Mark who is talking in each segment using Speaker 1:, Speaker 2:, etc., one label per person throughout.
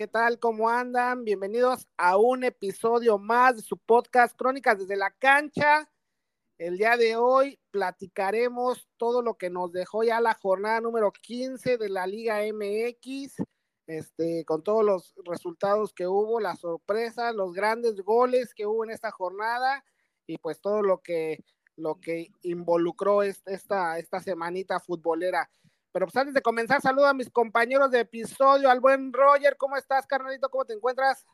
Speaker 1: ¿qué tal? ¿Cómo andan? Bienvenidos a un episodio más de su podcast Crónicas desde la cancha. El día de hoy platicaremos todo lo que nos dejó ya la jornada número 15 de la Liga MX, este, con todos los resultados que hubo, las sorpresas, los grandes goles que hubo en esta jornada y pues todo lo que, lo que involucró esta, esta semanita futbolera. Pero pues antes de comenzar, saludo a mis compañeros de episodio, al buen Roger, ¿cómo estás, carnalito? ¿Cómo te encuentras?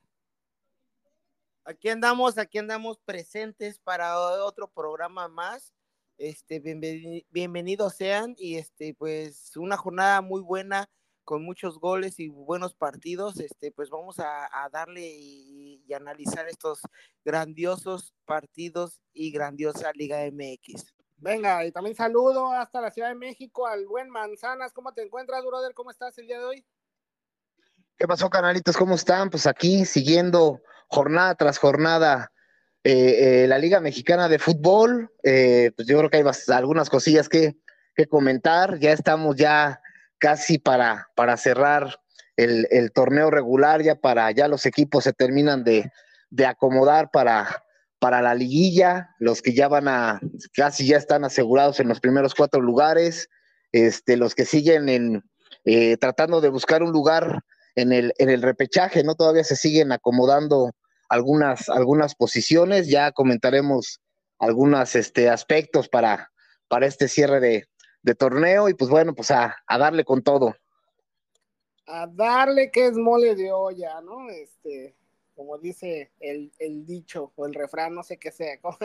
Speaker 2: Aquí andamos, aquí andamos presentes para otro programa más. Este, bienvenidos sean y este, pues una jornada muy buena con muchos goles y buenos partidos. Este, pues vamos a, darle y analizar estos grandiosos partidos y grandiosa Liga MX.
Speaker 1: Venga, y también saludo hasta la Ciudad de México al buen Manzanas. ¿Cómo te encuentras, brother? ¿Cómo estás el día de hoy?
Speaker 3: ¿Qué pasó, canalitos? ¿Cómo están? Pues aquí siguiendo jornada tras jornada eh, eh, la Liga Mexicana de Fútbol. Eh, pues yo creo que hay algunas cosillas que, comentar. Ya estamos ya casi para, para cerrar el, torneo regular, ya para ya los equipos se terminan de, de acomodar para, para la liguilla, los que ya van a, casi ya están asegurados en los primeros cuatro lugares, este, los que siguen en, eh, tratando de buscar un lugar en el, en el repechaje, ¿no? Todavía se siguen acomodando algunas, algunas posiciones, ya comentaremos algunos este, aspectos para, para este cierre de, de torneo y pues bueno, pues a, a darle con todo.
Speaker 1: A darle que es mole de olla, ¿no? Este, como dice el, dicho o el refrán, no sé qué sea.
Speaker 2: Como,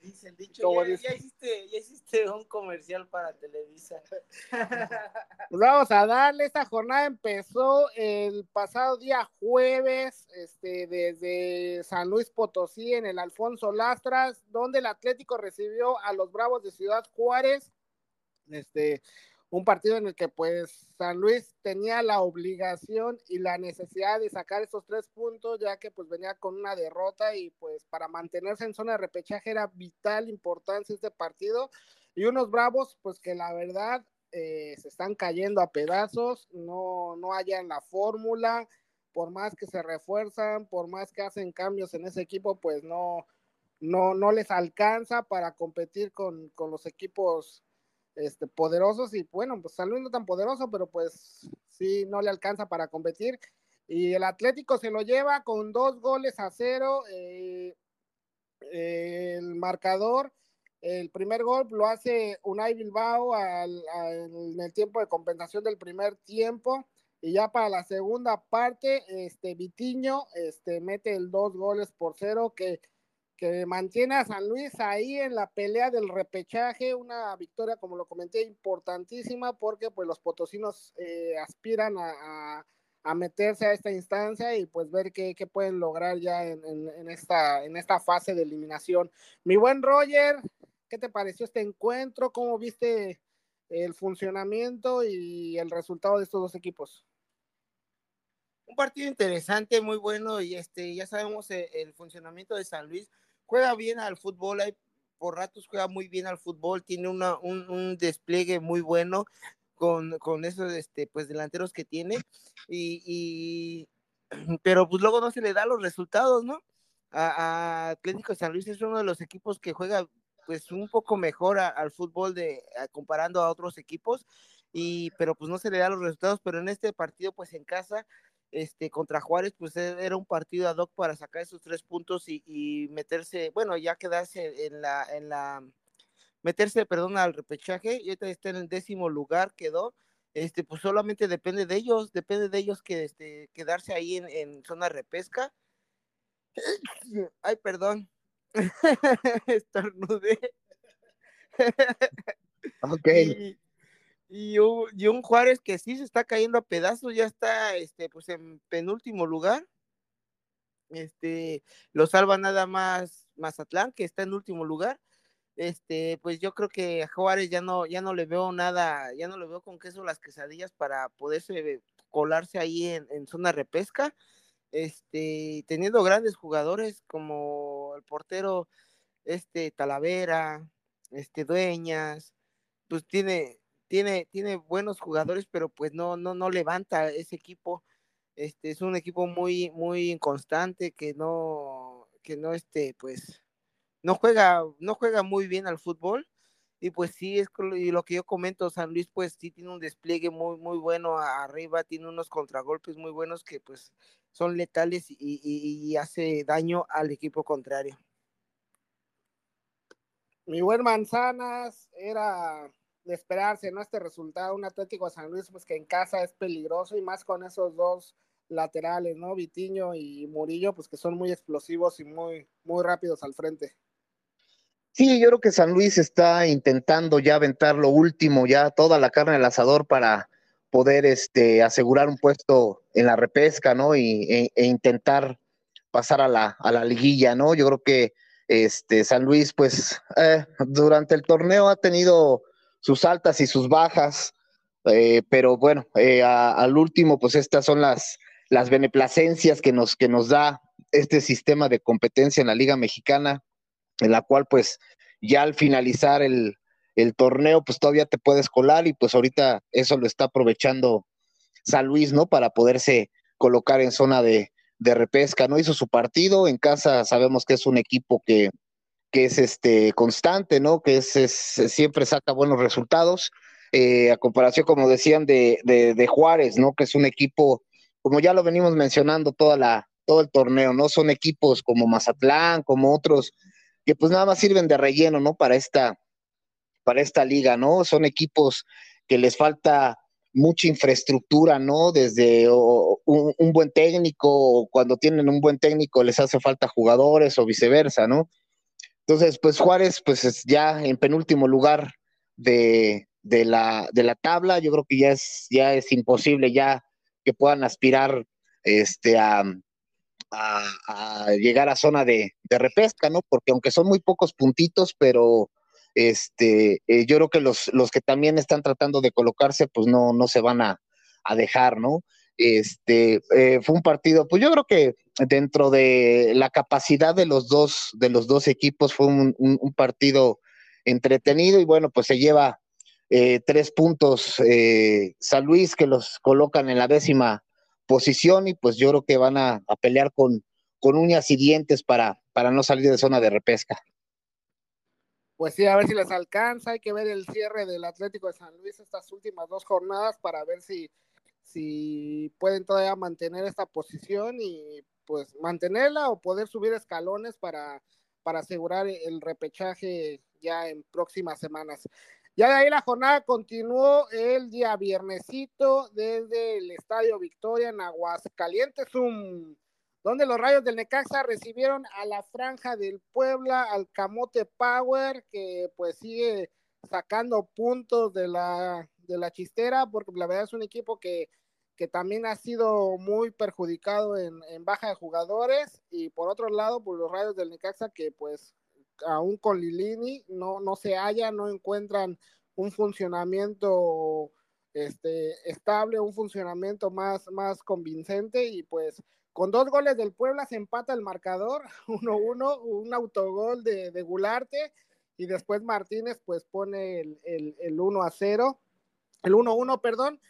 Speaker 2: dice el dicho, ya, hiciste, ya, hiciste, un comercial para Televisa.
Speaker 1: Pues vamos a darle, esta jornada empezó el pasado día jueves, este, desde San Luis Potosí, en el Alfonso Lastras, donde el Atlético recibió a los Bravos de Ciudad Juárez. Este, un partido en el que pues San Luis tenía la obligación y la necesidad de sacar esos tres puntos ya que pues venía con una derrota y pues para mantenerse en zona de repechaje era vital importancia este partido. Y unos bravos pues que la verdad eh, se están cayendo a pedazos, no, no hallan la fórmula, por más que se refuerzan, por más que hacen cambios en ese equipo pues no, no, no les alcanza para competir con, con los equipos este, poderosos y bueno, pues San no tan poderoso, pero pues sí, no le alcanza para competir. Y el Atlético se lo lleva con dos goles a cero. Eh, el marcador, el primer gol lo hace Unai Bilbao al, en el tiempo de compensación del primer tiempo. Y ya para la segunda parte, este Vitiño este, mete el dos goles por cero que que mantiene a San Luis ahí en la pelea del repechaje, una victoria, como lo comenté, importantísima porque pues los potosinos eh, aspiran a, meterse a esta instancia y pues ver qué, pueden lograr ya en, esta, en esta fase de eliminación. Mi buen Roger, ¿qué te pareció este encuentro? ¿Cómo viste el funcionamiento y el resultado de estos dos equipos?
Speaker 2: Un partido interesante, muy bueno, y este, ya sabemos el, el funcionamiento de San Luis juega bien al fútbol, hay, por ratos juega muy bien al fútbol, tiene una, un, despliegue muy bueno con, con, esos este, pues, delanteros que tiene, y, pero pues luego no se le da los resultados, ¿no? A, Atlético de San Luis es uno de los equipos que juega pues un poco mejor al fútbol de comparando a otros equipos y pero pues no se le da los resultados pero en este partido pues en casa este, contra Juárez, pues e, era un partido ad hoc para sacar esos tres puntos y, meterse, bueno, ya quedarse en la, en la, meterse, perdón, al repechaje, y ahorita está en el décimo lugar, quedó, este, pues solamente depende de ellos, depende de ellos que, este, quedarse ahí en, en zona repesca. Ay, perdón, estornudé.
Speaker 3: Ok.
Speaker 2: Y un, Juárez que sí se está cayendo a pedazos, ya está este, pues en penúltimo lugar. Este, lo salva nada más Mazatlán, que está en último lugar. Este, pues yo creo que a Juárez ya no, ya no le veo nada, ya no le veo con queso las quesadillas para poderse colarse ahí en, en zona repesca. Este, teniendo grandes jugadores como el portero este Talavera, este Dueñas, pues tiene, tiene, tiene buenos jugadores, pero pues no, no, no levanta ese equipo. Este es un equipo muy, muy inconstante que no, que no este, pues, no juega, no juega muy bien al fútbol. Y pues sí, es lo que yo comento, San Luis pues sí tiene un despliegue muy, muy bueno arriba, tiene unos contragolpes muy buenos que pues son letales y, y hace daño al equipo contrario.
Speaker 1: Mi buen Manzanas era de esperarse, ¿no? Este resultado, un Atlético de San Luis, pues que en casa es peligroso y más con esos dos laterales, ¿no? Vitiño y Murillo, pues que son muy explosivos y muy, muy rápidos al frente.
Speaker 3: Sí, yo creo que San Luis está intentando ya aventar lo último, ya toda la carne al asador para poder este, asegurar un puesto en la repesca, ¿no? Y, e, e intentar pasar a la, a la liguilla, ¿no? Yo creo que este, San Luis, pues, eh, durante el torneo ha tenido sus altas y sus bajas, eh, pero bueno, eh, al último, pues estas son las, las beneplacencias que nos, que nos da este sistema de competencia en la Liga Mexicana, en la cual pues ya al finalizar el, torneo, pues todavía te puedes colar y pues ahorita eso lo está aprovechando San Luis, ¿no? Para poderse colocar en zona de, de repesca, ¿no? Hizo su partido, en casa sabemos que es un equipo que, que es este constante, ¿no? Que es, siempre saca buenos resultados. Eh, a comparación, como decían, de, de, Juárez, ¿no? Que es un equipo, como ya lo venimos mencionando toda la, todo el torneo, ¿no? Son equipos como Mazatlán, como otros, que pues nada más sirven de relleno, ¿no? Para esta, para esta liga, ¿no? Son equipos que les falta mucha infraestructura, ¿no? Desde un, un, buen técnico, o cuando tienen un buen técnico les hace falta jugadores o viceversa, ¿no? Entonces, pues Juárez, pues ya en penúltimo lugar de, la, de la tabla, yo creo que ya es, ya es imposible ya que puedan aspirar este, a, llegar a zona de, repesca, ¿no? Porque aunque son muy pocos puntitos, pero este, eh, yo creo que los, los que también están tratando de colocarse, pues no, no se van a, a dejar, ¿no? Este eh, fue un partido, pues yo creo que dentro de la capacidad de los dos, de los dos equipos fue un, partido entretenido y bueno, pues se lleva eh, tres puntos eh, San Luis que los colocan en la décima posición y pues yo creo que van a, pelear con, con uñas y dientes para, para no salir de zona de repesca.
Speaker 1: Pues sí, a ver si les alcanza, hay que ver el cierre del Atlético de San Luis estas últimas dos jornadas para ver si si pueden todavía mantener esta posición y pues mantenerla o poder subir escalones para, para asegurar el repechaje ya en próximas semanas. Ya de ahí la jornada continuó el día viernesito desde el Estadio Victoria en Aguascalientes, donde los rayos del Necaxa recibieron a la franja del Puebla, al Camote Power, que pues sigue sacando puntos de la, de la chistera, porque la verdad es un equipo que, que también ha sido muy perjudicado en, baja de jugadores, y por otro lado, por los rayos del Necaxa, que pues aún con Lilini no, no se halla, no encuentran un funcionamiento este, estable, un funcionamiento más, más convincente, y pues con dos goles del Puebla se empata el marcador, 1-1, un autogol de, de Gularte, y después Martínez pues pone el, el, el 1 a 0, el 1-1, perdón,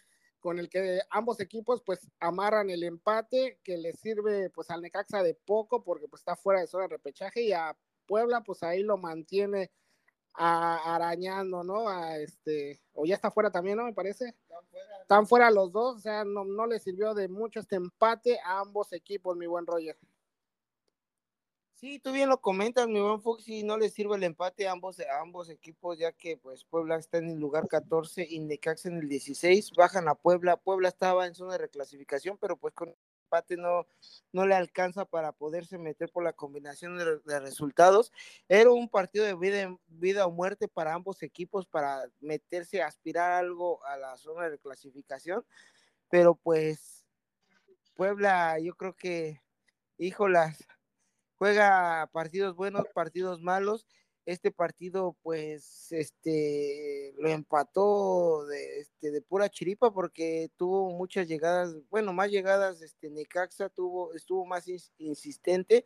Speaker 1: con el que ambos equipos pues amarran el empate que le sirve pues al Necaxa de poco porque pues está fuera de zona de repechaje y a Puebla pues ahí lo mantiene arañando, ¿no? A este, o ya está fuera también, ¿no? Me parece. Están fuera, los dos, o sea, no, no le sirvió de mucho este empate a ambos equipos, mi buen Roger.
Speaker 2: Sí, tú bien lo comentas, mi buen Foxy, no le sirve el empate a ambos, a ambos equipos, ya que pues Puebla está en el lugar 14 y Necaxa en el 16, bajan a Puebla, Puebla estaba en zona de reclasificación, pero pues con empate no, no le alcanza para poderse meter por la combinación de, resultados. Era un partido de vida, vida, o muerte para ambos equipos para meterse, aspirar algo a la zona de clasificación, pero pues Puebla yo creo que, híjolas, juega partidos buenos, partidos malos. Este partido pues este lo empató de, este, de pura chiripa porque tuvo muchas llegadas, bueno, más llegadas, este Necaxa tuvo, estuvo más insistente.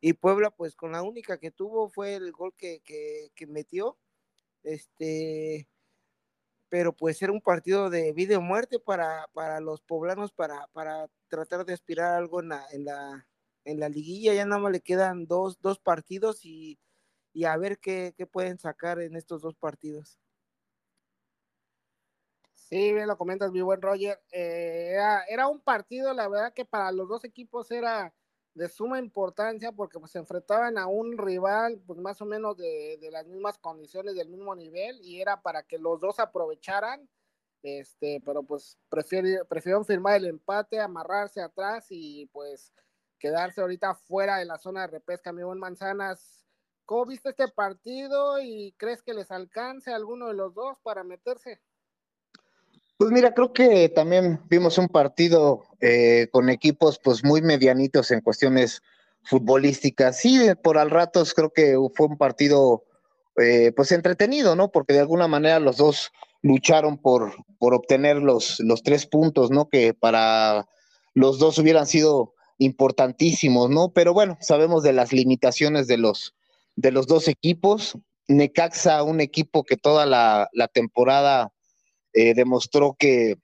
Speaker 2: Y Puebla pues con la única que tuvo fue el gol que, que, metió, este, pero pues era un partido de vida o muerte para, para los poblanos para, para tratar de aspirar algo en la, en la, en la liguilla, ya nada más le quedan dos, dos partidos y y a ver qué, pueden sacar en estos dos partidos.
Speaker 1: Sí, bien lo comentas, mi buen Roger. Eh, era, un partido, la verdad que para los dos equipos era de suma importancia porque pues se enfrentaban a un rival pues más o menos de, las mismas condiciones, del mismo nivel y era para que los dos aprovecharan, este, pero pues prefirieron firmar el empate, amarrarse atrás y pues quedarse ahorita fuera de la zona de repesca, mi buen Manzanas ¿Cómo viste este partido y crees que les alcance alguno de los dos para meterse?
Speaker 3: Pues mira, creo que también vimos un partido eh, con equipos pues muy medianitos en cuestiones futbolísticas. Sí, por al ratos creo que fue un partido eh, pues entretenido, ¿no? Porque de alguna manera los dos lucharon por, por obtener los, los tres puntos, ¿no? Que para los dos hubieran sido importantísimos, ¿no? Pero bueno, sabemos de las limitaciones de los, de los dos equipos. Necaxa, un equipo que toda la, temporada eh, demostró que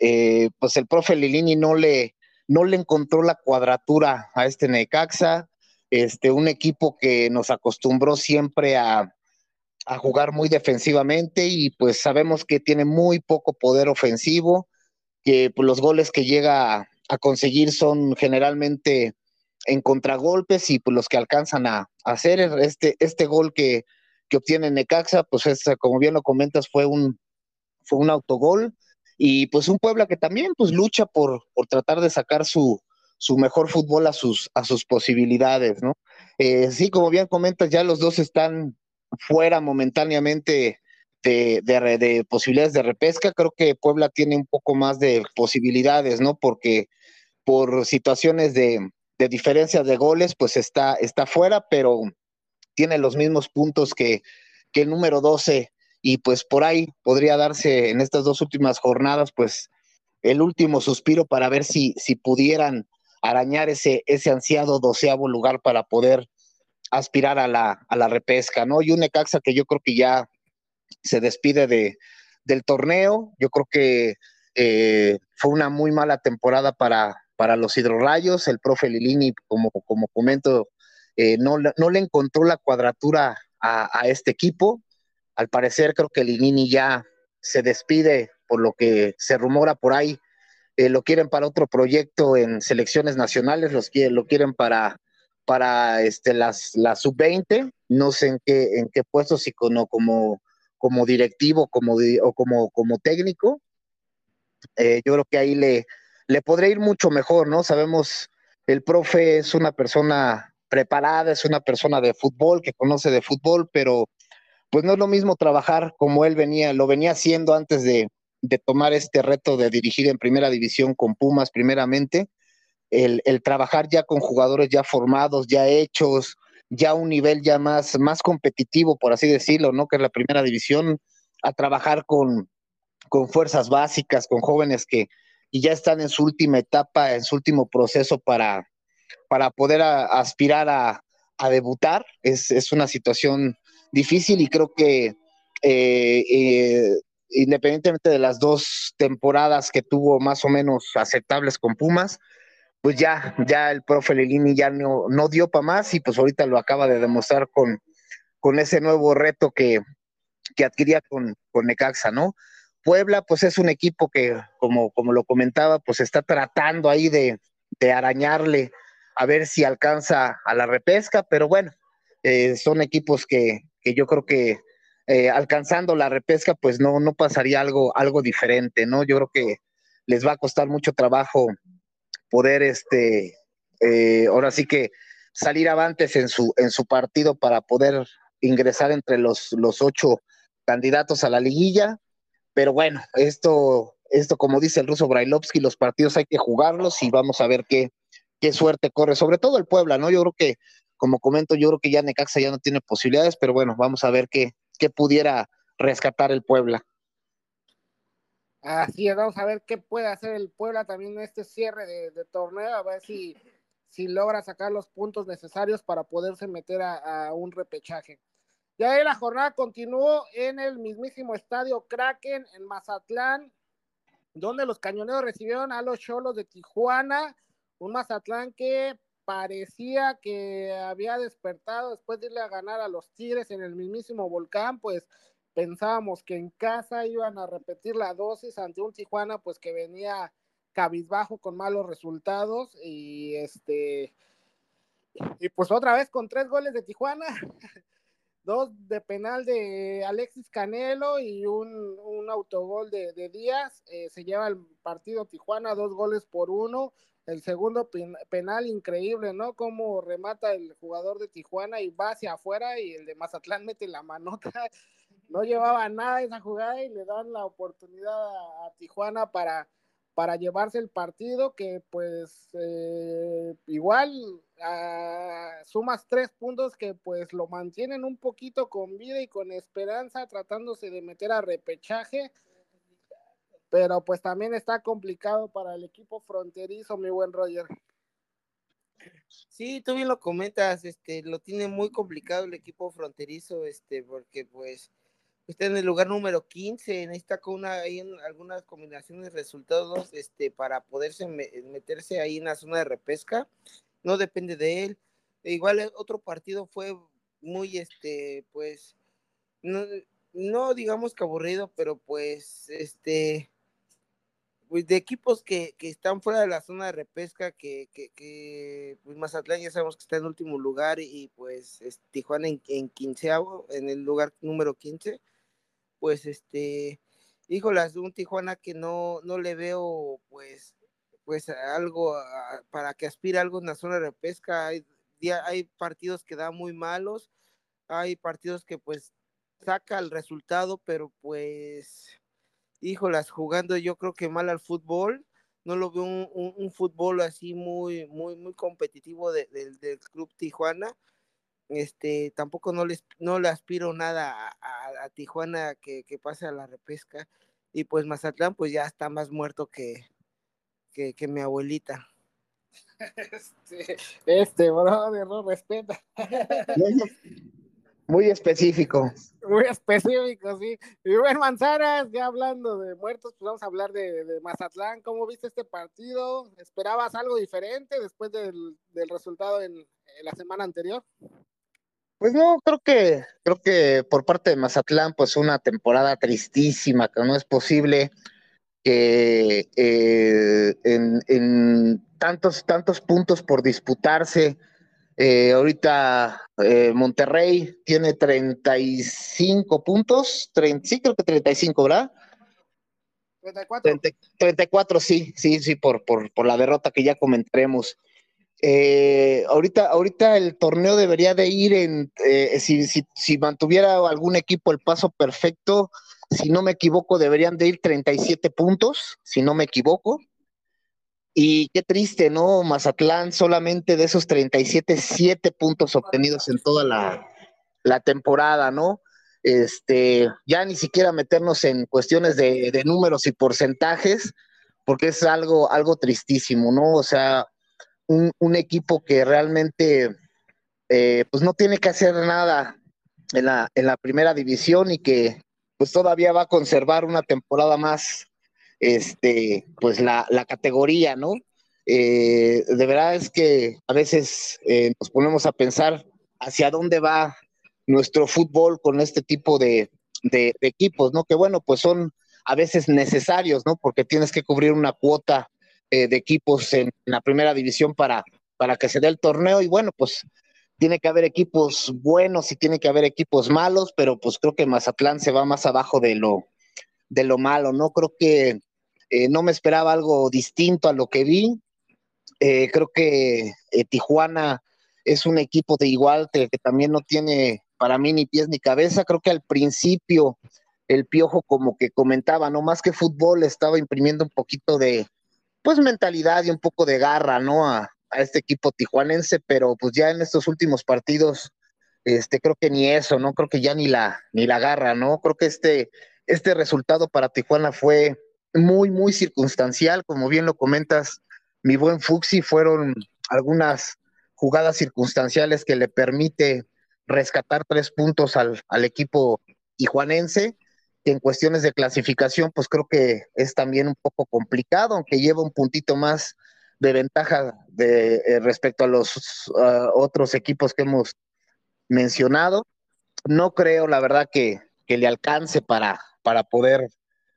Speaker 3: eh, pues el profe Lilini no le, no le encontró la cuadratura a este Necaxa, este, un equipo que nos acostumbró siempre a, jugar muy defensivamente y pues sabemos que tiene muy poco poder ofensivo, que pues, los goles que llega a conseguir son generalmente en contragolpes y pues los que alcanzan a, hacer este, este gol que, que obtiene Necaxa, pues es, como bien lo comentas, fue un, fue un autogol y pues un Puebla que también pues lucha por, por tratar de sacar su, su mejor fútbol a sus, a sus posibilidades, ¿no? Eh, sí, como bien comentas, ya los dos están fuera momentáneamente de, de, de, posibilidades de repesca. Creo que Puebla tiene un poco más de posibilidades, ¿no? Porque por situaciones de, de diferencia de goles, pues está, está fuera, pero tiene los mismos puntos que, el número 12 y pues por ahí podría darse en estas dos últimas jornadas, pues el último suspiro para ver si, si pudieran arañar ese, ese ansiado doceavo lugar para poder aspirar a la, a la repesca, ¿no? Y un Necaxa que yo creo que ya se despide de, del torneo, yo creo que eh, fue una muy mala temporada para, para los hidrorrayos. El profe Lilini, como, como comento, eh, no, no, le encontró la cuadratura a, este equipo. Al parecer, creo que Lilini ya se despide por lo que se rumora por ahí. Eh, lo quieren para otro proyecto en selecciones nacionales, los lo quieren para, para este, las, la sub-20, no sé en qué, en qué puesto, si como, como, como directivo como, o como, como técnico. Eh, yo creo que ahí le, le podría ir mucho mejor, ¿no? Sabemos, el profe es una persona preparada, es una persona de fútbol, que conoce de fútbol, pero pues no es lo mismo trabajar como él venía, lo venía haciendo antes de, tomar este reto de dirigir en primera división con Pumas primeramente, el, trabajar ya con jugadores ya formados, ya hechos, ya un nivel ya más, más competitivo, por así decirlo, ¿no? Que es la primera división, a trabajar con, con fuerzas básicas, con jóvenes que, y ya están en su última etapa, en su último proceso para, para poder aspirar a, debutar. Es, una situación difícil y creo que eh, eh, independientemente de las dos temporadas que tuvo más o menos aceptables con Pumas, pues ya, ya el profe Lelini ya no, no dio para más y pues ahorita lo acaba de demostrar con, con ese nuevo reto que, que adquiría con, con Necaxa, ¿no? Puebla, pues es un equipo que, como, como lo comentaba, pues está tratando ahí de, arañarle a ver si alcanza a la repesca, pero bueno, eh, son equipos que, yo creo que eh, alcanzando la repesca, pues no, no pasaría algo, algo diferente, ¿no? Yo creo que les va a costar mucho trabajo poder, este, eh, ahora sí que salir avantes en su, en su partido para poder ingresar entre los, los ocho candidatos a la liguilla. Pero bueno, esto, esto como dice el ruso Brailovsky, los partidos hay que jugarlos y vamos a ver qué, qué suerte corre, sobre todo el Puebla, ¿no? Yo creo que, como comento, yo creo que ya Necaxa ya no tiene posibilidades, pero bueno, vamos a ver qué, qué pudiera rescatar el Puebla.
Speaker 1: Así es, vamos a ver qué puede hacer el Puebla también en este cierre de, torneo, a ver si, si logra sacar los puntos necesarios para poderse meter a, un repechaje. Ya ahí la jornada continuó en el mismísimo estadio Kraken en Mazatlán, donde los cañoneros recibieron a los cholos de Tijuana, un Mazatlán que parecía que había despertado después de irle a ganar a los Tigres en el mismísimo volcán, pues pensábamos que en casa iban a repetir la dosis ante un Tijuana pues que venía cabizbajo con malos resultados y este y pues otra vez con tres goles de Tijuana dos de penal de Alexis Canelo y un, autogol de, Díaz eh, se lleva el partido Tijuana dos goles por uno el segundo penal increíble, ¿no? Como remata el jugador de Tijuana y va hacia afuera y el de Mazatlán mete la manota no llevaba nada esa jugada y le dan la oportunidad a, Tijuana para, para llevarse el partido que pues eh, igual ah, sumas tres puntos que pues lo mantienen un poquito con vida y con esperanza tratándose de meter a repechaje. Pero pues también está complicado para el equipo fronterizo mi buen Roger.
Speaker 2: Sí, tú bien lo comentas, este, lo tiene muy complicado el equipo fronterizo, este, porque pues está en el lugar número 15, necesita con una, hay algunas combinaciones de resultados este, para poderse meterse ahí en la zona de repesca, no depende de él. E igual eh, otro partido fue muy, este, pues, no, no digamos que aburrido, pero pues, este, pues de equipos que, que, están fuera de la zona de repesca, que, que, pues Mazatlán ya sabemos que está en último lugar y, pues Tijuana en, en quinceavo, en el lugar número 15 pues este, híjolas, un Tijuana que no, no le veo pues, pues algo para que aspire algo en la zona de pesca. Hay, hay partidos que dan muy malos, hay partidos que pues saca el resultado, pero pues, híjolas, jugando yo creo que mal al fútbol. No lo veo un, fútbol así muy, muy, muy competitivo del Club Tijuana este, tampoco no, les, no le aspiro nada a, Tijuana que, pase a la repesca. Y pues Mazatlán, pues ya está más muerto que, que, mi abuelita.
Speaker 1: Este, este brother, no respeta.
Speaker 3: Muy específico.
Speaker 1: Muy específico, sí. Y bueno, Manzanas, ya hablando de muertos, pues vamos a hablar de, Mazatlán. ¿Cómo viste este partido? ¿Esperabas algo diferente después del, resultado en, la semana anterior?
Speaker 3: Pues no, creo que, creo que por parte de Mazatlán, pues una temporada tristísima, que no es posible que eh, en, tantos, tantos puntos por disputarse, eh, ahorita eh, Monterrey tiene 35 puntos, 30, sí creo que 35, ¿verdad?
Speaker 1: 34.
Speaker 3: 34, sí, sí, sí, por, por, por la derrota que ya comentaremos. Eh, ahorita, ahorita el torneo debería de ir en, eh, si, si, si, mantuviera algún equipo el paso perfecto, si no me equivoco, deberían de ir 37 puntos, si no me equivoco. Y qué triste, ¿no? Mazatlán solamente de esos 37, 7 puntos obtenidos en toda la, la temporada, ¿no? Este, ya ni siquiera meternos en cuestiones de, números y porcentajes, porque es algo, algo tristísimo, ¿no? O sea, un, equipo que realmente eh, pues no tiene que hacer nada en la, en la primera división y que pues todavía va a conservar una temporada más este pues la, categoría, ¿no? Eh, de verdad es que a veces eh, nos ponemos a pensar hacia dónde va nuestro fútbol con este tipo de, de, equipos, ¿no? Que bueno, pues son a veces necesarios, ¿no? Porque tienes que cubrir una cuota eh, de equipos en, la primera división para, para que se dé el torneo y bueno, pues tiene que haber equipos buenos y tiene que haber equipos malos, pero pues creo que Mazatlán se va más abajo de lo, de lo malo, ¿no? Creo que eh, no me esperaba algo distinto a lo que vi Eh, creo que eh, Tijuana es un equipo de igual que, también no tiene para mí ni pies ni cabeza. Creo que al principio el Piojo como que comentaba, no más que fútbol, estaba imprimiendo un poquito de pues mentalidad y un poco de garra, ¿no? A este equipo tijuanense, pero pues ya en estos últimos partidos, este, creo que ni eso, ¿no? Creo que ya ni la, ni la garra, ¿no? Creo que este, este resultado para Tijuana fue muy, muy circunstancial, como bien lo comentas, mi buen Fuxi, fueron algunas jugadas circunstanciales que le permite rescatar tres puntos al, al equipo tijuanense, que en cuestiones de clasificación, pues creo que es también un poco complicado, aunque lleva un puntito más de ventaja de, eh, respecto a los otros equipos que hemos mencionado. No creo, la verdad, que, que le alcance para, para poder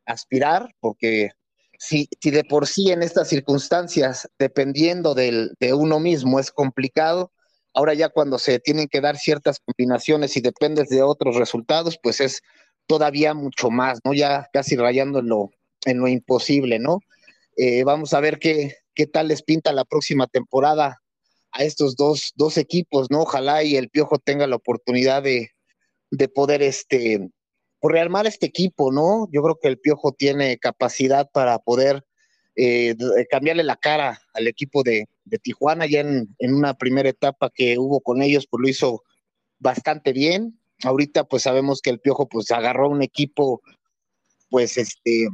Speaker 3: aspirar, porque si, si, de por sí en estas circunstancias, dependiendo del, de uno mismo, es complicado, ahora ya cuando se tienen que dar ciertas combinaciones y dependes de otros resultados, pues es todavía mucho más, ¿no? Ya casi rayando en lo, en lo imposible, ¿no? Eh, vamos a ver qué, qué tal les pinta la próxima temporada a estos dos, dos equipos, ¿no? Ojalá y el Piojo tenga la oportunidad de, de poder este, pues, rearmar este equipo, ¿no? Yo creo que el Piojo tiene capacidad para poder eh, cambiarle la cara al equipo de, de Tijuana ya en, en, una primera etapa que hubo con ellos, pues lo hizo bastante bien. Ahorita pues sabemos que el Piojo pues agarró un equipo pues este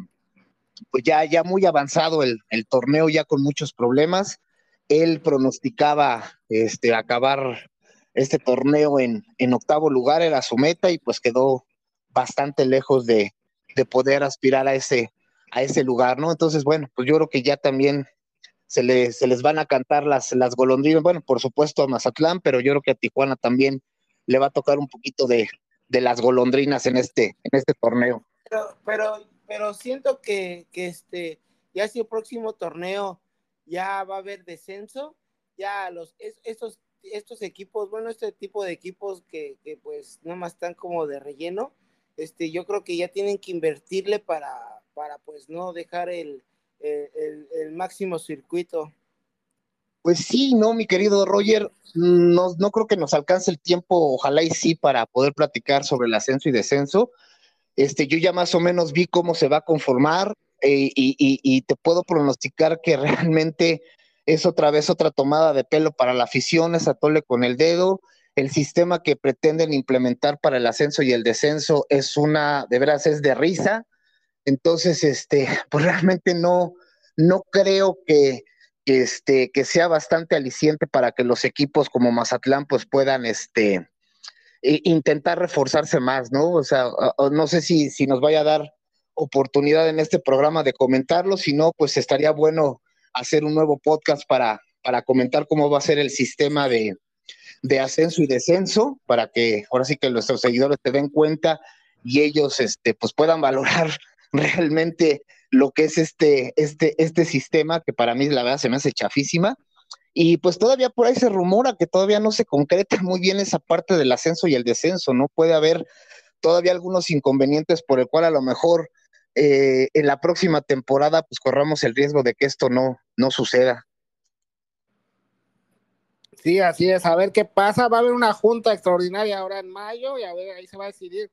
Speaker 3: pues ya, ya muy avanzado el, el, torneo, ya con muchos problemas. Él pronosticaba este, acabar este torneo en, en octavo lugar, era su meta y pues quedó bastante lejos de, de poder aspirar a ese, a ese lugar, ¿no? Entonces, bueno, pues yo creo que ya también se, le, se les van a cantar las, las golondrinas, bueno, por supuesto a Mazatlán, pero yo creo que a Tijuana también le va a tocar un poquito de, de las golondrinas en este, en este torneo.
Speaker 2: Pero, pero pero siento que, que este, ya si el próximo torneo ya va a haber descenso, ya los, es, estos, estos equipos, bueno, este tipo de equipos que, que pues nomás están como de relleno, este, yo creo que ya tienen que invertirle para, para pues no dejar el, el, el máximo circuito.
Speaker 3: Pues sí, no, mi querido Roger, no, no creo que nos alcance el tiempo, ojalá y sí, para poder platicar sobre el ascenso y descenso. Este, yo ya más o menos vi cómo se va a conformar eh, y, te puedo pronosticar que realmente es otra vez otra tomada de pelo para la afición, es atole con el dedo. El sistema que pretenden implementar para el ascenso y el descenso es una, de veras, es de risa. Entonces, este, pues realmente no, no creo que, que, este, que sea bastante aliciente para que los equipos como Mazatlán pues puedan, este, intentar reforzarse más, ¿no? O sea, no sé si, si nos vaya a dar oportunidad en este programa de comentarlo, si no, pues estaría bueno hacer un nuevo podcast para, para comentar cómo va a ser el sistema de, de ascenso y descenso, para que ahora sí que nuestros seguidores te den cuenta y ellos este, pues puedan valorar realmente lo que es este, este, este sistema, que para mí la verdad se me hace chafísima, y pues todavía por ahí se rumora que todavía no se concreta muy bien esa parte del ascenso y el descenso, ¿no? Puede haber todavía algunos inconvenientes por el cual a lo mejor eh, en la próxima temporada pues corramos el riesgo de que esto no, no suceda.
Speaker 1: Sí, así es, a ver qué pasa, va a haber una junta extraordinaria ahora en mayo y a ver, ahí se va a decidir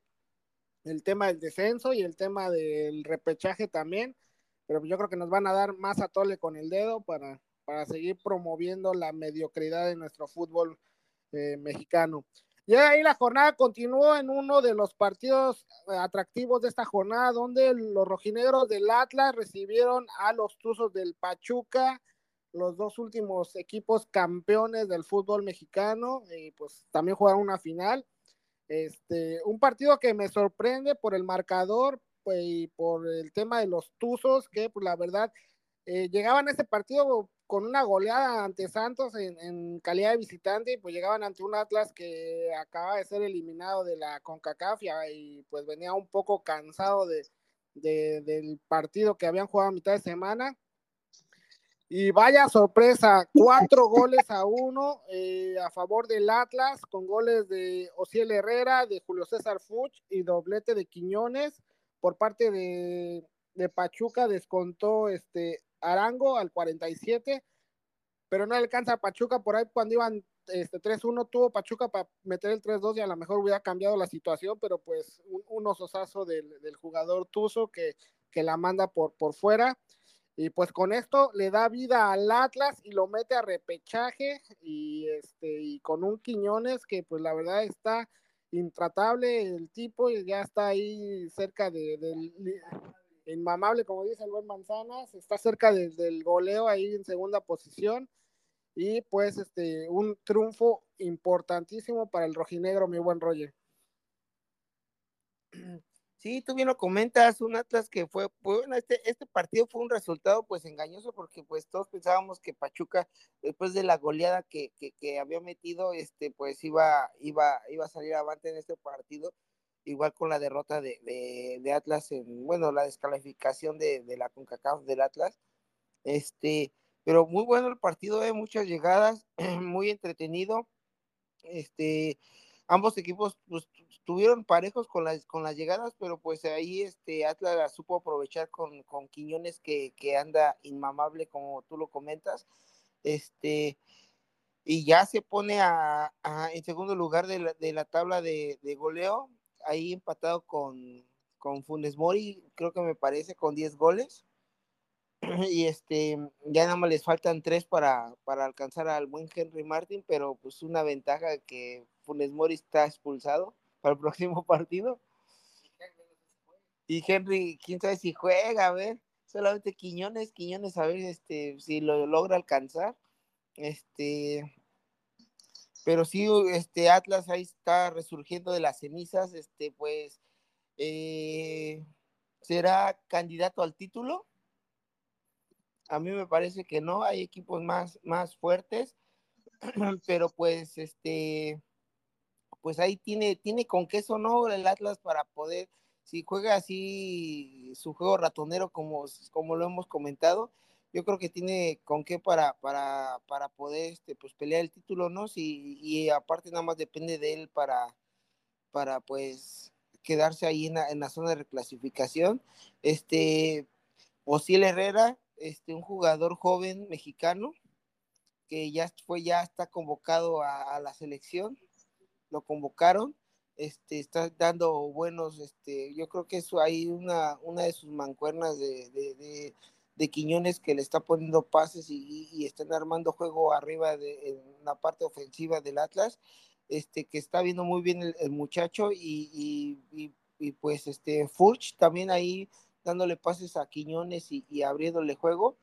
Speaker 1: el tema del descenso y el tema del repechaje también, pero yo creo que nos van a dar más atole con el dedo para para seguir promoviendo la mediocridad de nuestro fútbol eh, mexicano. Y ahí la jornada continuó en uno de los partidos eh, atractivos de esta jornada, donde los rojinegros del Atlas recibieron a los Tuzos del Pachuca, los dos últimos equipos campeones del fútbol mexicano, y pues también jugaron una final. Este, un partido que me sorprende por el marcador pues, y por el tema de los Tuzos, que pues la verdad eh, llegaban a este partido con una goleada ante Santos en, calidad de visitante y pues llegaban ante un Atlas que acaba de ser eliminado de la CONCACAF y, pues venía un poco cansado de, del partido que habían jugado a mitad de semana. Y vaya sorpresa, cuatro goles a uno eh, a favor del Atlas, con goles de Ociel Herrera, de Julio César Fuch y doblete de Quiñones. Por parte de, de Pachuca descontó este Arango al 47 pero no alcanza a Pachuca por ahí cuando iban este 3-1 tuvo Pachuca para meter el 3-2 y a lo mejor hubiera cambiado la situación, pero pues un, ososazo del, del, jugador Tuzo que, que la manda por, por fuera. Y pues con esto le da vida al Atlas y lo mete a repechaje y este y con un Quiñones que pues la verdad está intratable el tipo y ya está ahí cerca de, del inmamable como dice el buen Manzanas, está cerca de, del goleo ahí en segunda posición y pues este un triunfo importantísimo para el rojinegro, mi buen Roger.
Speaker 2: Sí, tú bien lo comentas, un Atlas que fue, bueno, este, este partido fue un resultado pues engañoso porque pues todos pensábamos que Pachuca, después de la goleada que, que, había metido, este, pues iba, iba, iba a salir avante en este partido, igual con la derrota de, de, Atlas en, bueno, la descalificación de, de la CONCACAF del Atlas, este, pero muy bueno el partido, eh, muchas llegadas, muy entretenido, este, ambos equipos pues, tuvieron parejos con las, con las llegadas, pero pues ahí este Atlas la supo aprovechar con, con Quiñones que, que, anda inmamable como tú lo comentas. Este, y ya se pone a, en segundo lugar de la, de la tabla de, de, goleo, ahí empatado con, con Funes Mori, creo que me parece, con 10 goles. y este, ya nada más les faltan tres para, para alcanzar al buen Henry Martin, pero pues una ventaja que Funes Mori está expulsado para el próximo partido. Y Henry, quién sabe si juega, a ver, solamente Quiñones, Quiñones, a ver este, si lo logra alcanzar. Este, pero sí, este Atlas ahí está resurgiendo de las cenizas, este, pues, eh, será candidato al título a mí me parece que no, hay equipos más, más fuertes, pero pues este, pues ahí tiene, tiene con queso, ¿no? El Atlas para poder, si juega así su juego ratonero como, como lo hemos comentado, yo creo que tiene con qué para, para, para poder este, pues, pelear el título, ¿no? Si, y aparte nada más depende de él para, para pues quedarse ahí en la, en la zona de reclasificación. Este, Osiel Herrera, este, un jugador joven mexicano que ya fue, ya está convocado a, la selección, lo convocaron, este, está dando buenos, este, yo creo que eso hay una, una de sus mancuernas de, Quiñones que le está poniendo pases y, y, están armando juego arriba de en la parte ofensiva del Atlas, este, que está viendo muy bien el, muchacho y, y, y, pues este Furch también ahí dándole pases a Quiñones y, abriéndole juego,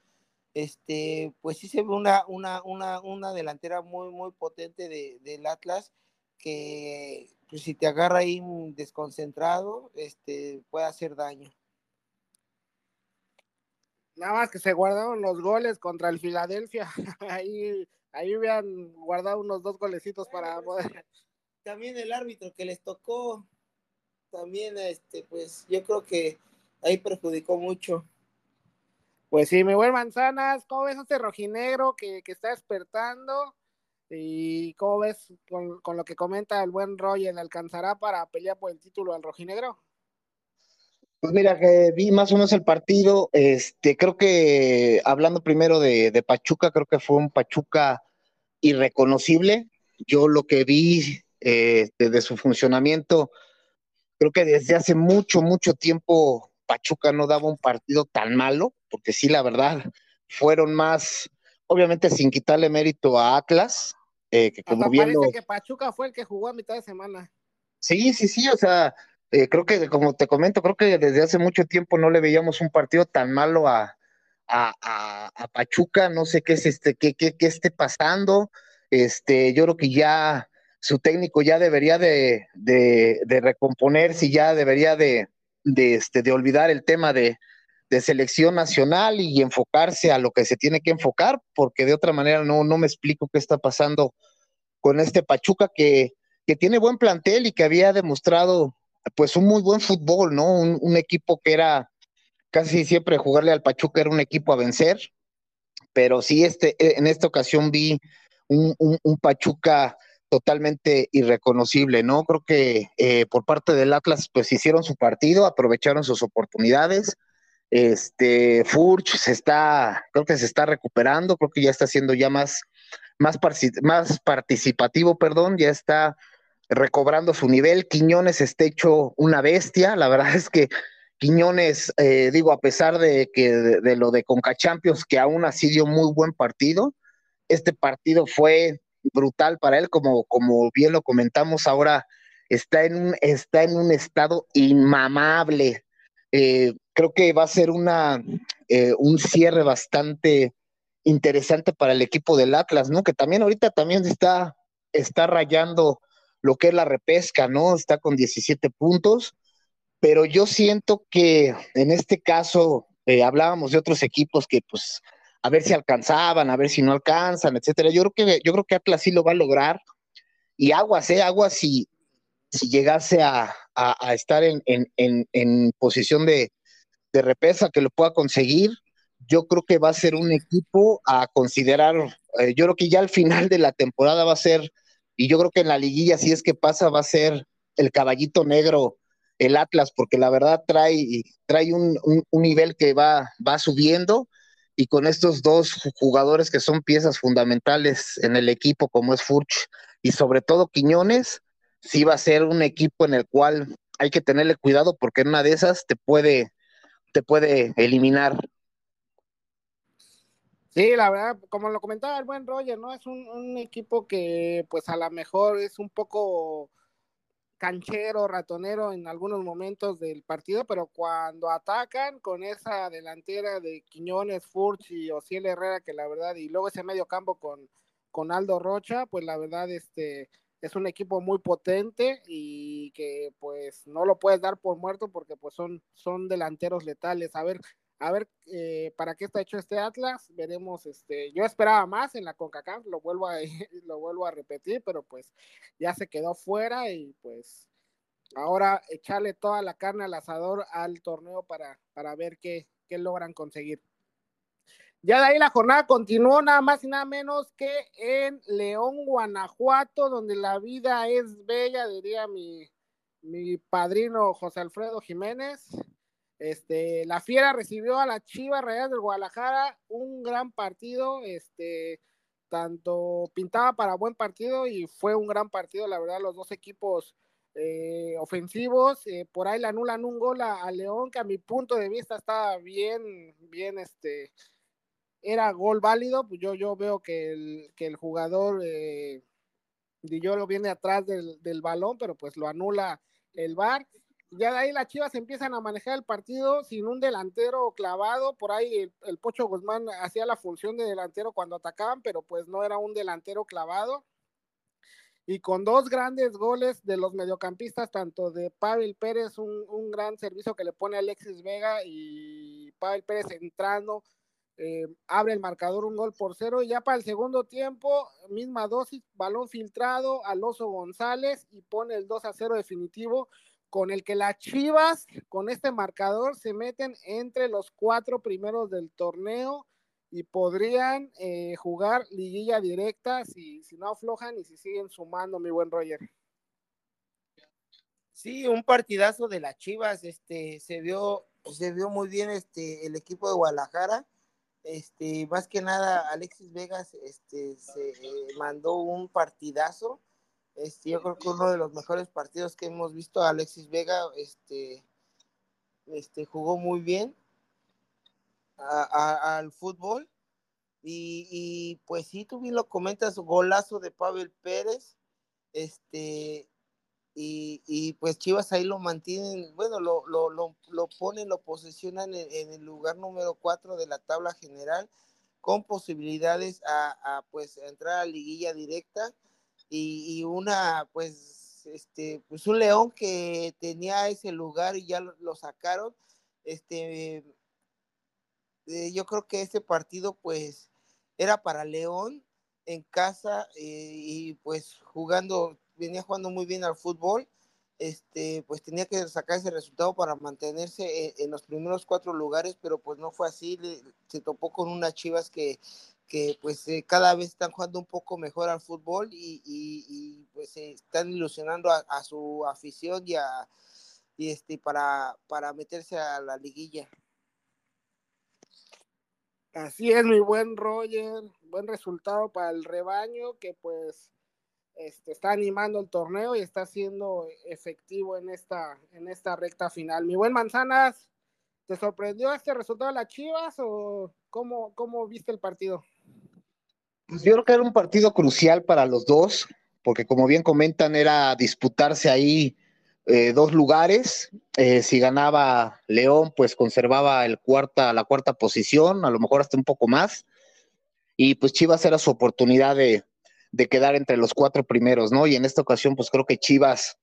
Speaker 2: este, pues sí se ve una, una, una, una delantera muy, muy potente de, del Atlas, que pues, si te agarra ahí desconcentrado, este, puede hacer daño.
Speaker 1: Nada más que se guardaron los goles contra el Filadelfia. ahí, ahí hubieran guardado unos dos golecitos para
Speaker 2: pues, poder. También el árbitro que les tocó, también, este, pues yo creo que ahí perjudicó mucho.
Speaker 1: Pues sí, mi buen Manzanas, ¿cómo ves este rojinegro que, que está despertando? ¿Y cómo ves con, con, lo que comenta el buen Roger? ¿Alcanzará para pelear por el título al rojinegro?
Speaker 3: Pues mira, que vi más o menos el partido, este, creo que hablando primero de, de Pachuca, creo que fue un Pachuca irreconocible. Yo lo que vi eh, de su funcionamiento, creo que desde hace mucho, mucho tiempo Pachuca no daba un partido tan malo, porque sí, la verdad, fueron más, obviamente sin quitarle mérito a Atlas, eh, que como bien
Speaker 1: parece que Pachuca fue el que jugó a mitad de semana.
Speaker 3: Sí, sí, sí, o sea, eh, creo que como te comento, creo que desde hace mucho tiempo no le veíamos un partido tan malo a, a, a, Pachuca, no sé qué es este, qué, qué, qué esté pasando, este, yo creo que ya su técnico ya debería de, de, de recomponerse, ya debería de, de, este, de olvidar el tema de, de, selección nacional y enfocarse a lo que se tiene que enfocar, porque de otra manera no, no me explico qué está pasando con este Pachuca que, que tiene buen plantel y que había demostrado pues un muy buen fútbol, ¿no? Un, un, equipo que era casi siempre jugarle al Pachuca era un equipo a vencer, pero sí este, en esta ocasión vi un, un, un Pachuca totalmente irreconocible, ¿no? Creo que eh, por parte del Atlas, pues hicieron su partido, aprovecharon sus oportunidades, Este, Furch se está, creo que se está recuperando, creo que ya está siendo ya más, más, más participativo, perdón, ya está recobrando su nivel. Quiñones está hecho una bestia, la verdad es que Quiñones, eh, digo, a pesar de que de, lo de Conca Champions, que aún así dio muy buen partido, este partido fue brutal para él, como, como bien lo comentamos ahora, está en un, está en un estado inmamable. Eh, creo que va a ser una, eh, un cierre bastante interesante para el equipo del Atlas, ¿no? Que también ahorita también está, está rayando lo que es la repesca, ¿no? Está con 17 puntos pero yo siento que en este caso eh, hablábamos de otros equipos que pues a ver si alcanzaban, a ver si no alcanzan, etcétera. Yo creo que yo creo que Atlas sí lo va a lograr y aguas, eh, aguas si, si llegase a, estar en, en, posición de, de repesa que lo pueda conseguir, yo creo que va a ser un equipo a considerar, eh, yo creo que ya al final de la temporada va a ser, y yo creo que en la liguilla, si es que pasa, va a ser el caballito negro el Atlas, porque la verdad trae, trae un, nivel que va, va subiendo y con estos dos jugadores que son piezas fundamentales en el equipo, como es Furch y sobre todo Quiñones, sí va a ser un equipo en el cual hay que tenerle cuidado porque en una de esas te puede, te puede eliminar.
Speaker 1: Sí, la verdad, como lo comentaba el buen Roger, ¿no? Es un, equipo que pues a lo mejor es un poco canchero, ratonero en algunos momentos del partido, pero cuando atacan con esa delantera de Quiñones, Furch y Ociel Herrera, que la verdad, y luego ese medio campo con, con Aldo Rocha, pues la verdad, este es un equipo muy potente y que pues no lo puedes dar por muerto porque pues son, son delanteros letales. A ver, a ver eh, para qué está hecho este Atlas, veremos, este, yo esperaba más en la CONCACAF, lo vuelvo a, lo vuelvo a repetir, pero pues ya se quedó fuera y pues ahora echarle toda la carne al asador al torneo para, para ver qué, qué logran conseguir. Ya de ahí la jornada continuó nada más y nada menos que en León, Guanajuato, donde la vida es bella, diría mi, mi padrino José Alfredo Jiménez. Este, la Fiera recibió a la Chivas Real del Guadalajara, un gran partido, este, tanto pintaba para buen partido y fue un gran partido, la verdad, los dos equipos eh, ofensivos, eh, por ahí le anulan un gol a, León, que a mi punto de vista estaba bien, bien, este, era gol válido, pues yo, yo veo que el, que el jugador eh, yo lo viene atrás del, del balón, pero pues lo anula el VAR ya de ahí las Chivas empiezan a manejar el partido sin un delantero clavado. Por ahí el, Pocho Guzmán hacía la función de delantero cuando atacaban, pero pues no era un delantero clavado. Y con dos grandes goles de los mediocampistas, tanto de Pavel Pérez, un, gran servicio que le pone Alexis Vega y Pavel Pérez entrando, eh, abre el marcador un gol por cero. Y ya para el segundo tiempo, misma dosis, balón filtrado, Alonso González y pone el 2 a 0 definitivo con el que las Chivas, con este marcador, se meten entre los cuatro primeros del torneo y podrían eh, jugar liguilla directa si, no aflojan y si siguen sumando, mi buen Roger.
Speaker 2: Sí, un partidazo de las Chivas, este, se vio, se vio muy bien este, el equipo de Guadalajara, este, más que nada Alexis Vegas, este, se eh, mandó un partidazo, este, yo creo que uno de los mejores partidos que hemos visto, Alexis Vega, este, este, jugó muy bien al fútbol. Y, pues sí, tú bien lo comentas, golazo de Pavel Pérez, este, y, pues Chivas ahí lo mantienen, bueno, lo, lo, lo, ponen, lo posicionan en, el lugar número 4 de la tabla general, con posibilidades a, a pues entrar a liguilla directa y, una, pues, este, pues un león que tenía ese lugar y ya lo, sacaron. Este, eh, yo creo que este partido, pues, era para León en casa eh, y pues jugando, venía jugando muy bien al fútbol. Este, pues tenía que sacar ese resultado para mantenerse en, en los primeros cuatro lugares, pero pues no fue así. se topó con unas chivas que que pues eh, cada vez están jugando un poco mejor al fútbol y, y, pues están ilusionando a, su afición y, a, y este, para, para meterse a la liguilla.
Speaker 1: Así es, mi buen Roger, buen resultado para el rebaño que pues este, está animando el torneo y está siendo efectivo en esta, en esta recta final. Mi buen Manzanas, ¿te sorprendió este resultado de las Chivas o cómo, cómo viste el partido?
Speaker 3: Pues yo creo que era un partido crucial para los dos, porque como bien comentan, era disputarse ahí eh, dos lugares. Eh, si ganaba León, pues conservaba el cuarta, la cuarta posición, a lo mejor hasta un poco más. Y pues Chivas era su oportunidad de, de quedar entre los cuatro primeros, ¿no? Y en esta ocasión, pues creo que Chivas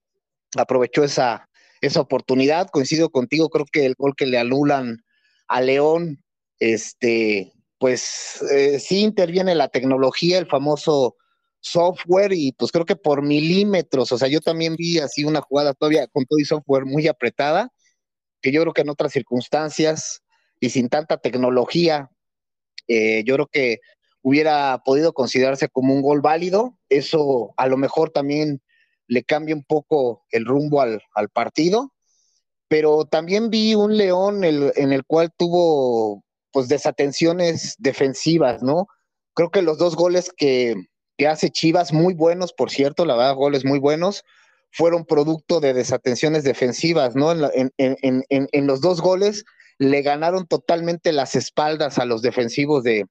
Speaker 3: aprovechó esa, esa oportunidad. Coincido contigo, creo que el gol que le anulan a León, este, pues eh, sí interviene la tecnología, el famoso software, y pues creo que por milímetros, o sea, yo también vi así una jugada todavía con todo y software muy apretada, que yo creo que en otras circunstancias y sin tanta tecnología, eh, yo creo que hubiera podido considerarse como un gol válido. Eso a lo mejor también le cambia un poco el rumbo al, partido. Pero también vi un León en el cual tuvo pues desatenciones defensivas, ¿no? Creo que los dos goles que, hace Chivas, muy buenos, por cierto, la verdad, goles muy buenos, fueron producto de desatenciones defensivas, ¿no? En, en los dos goles le ganaron totalmente las espaldas a los defensivos de,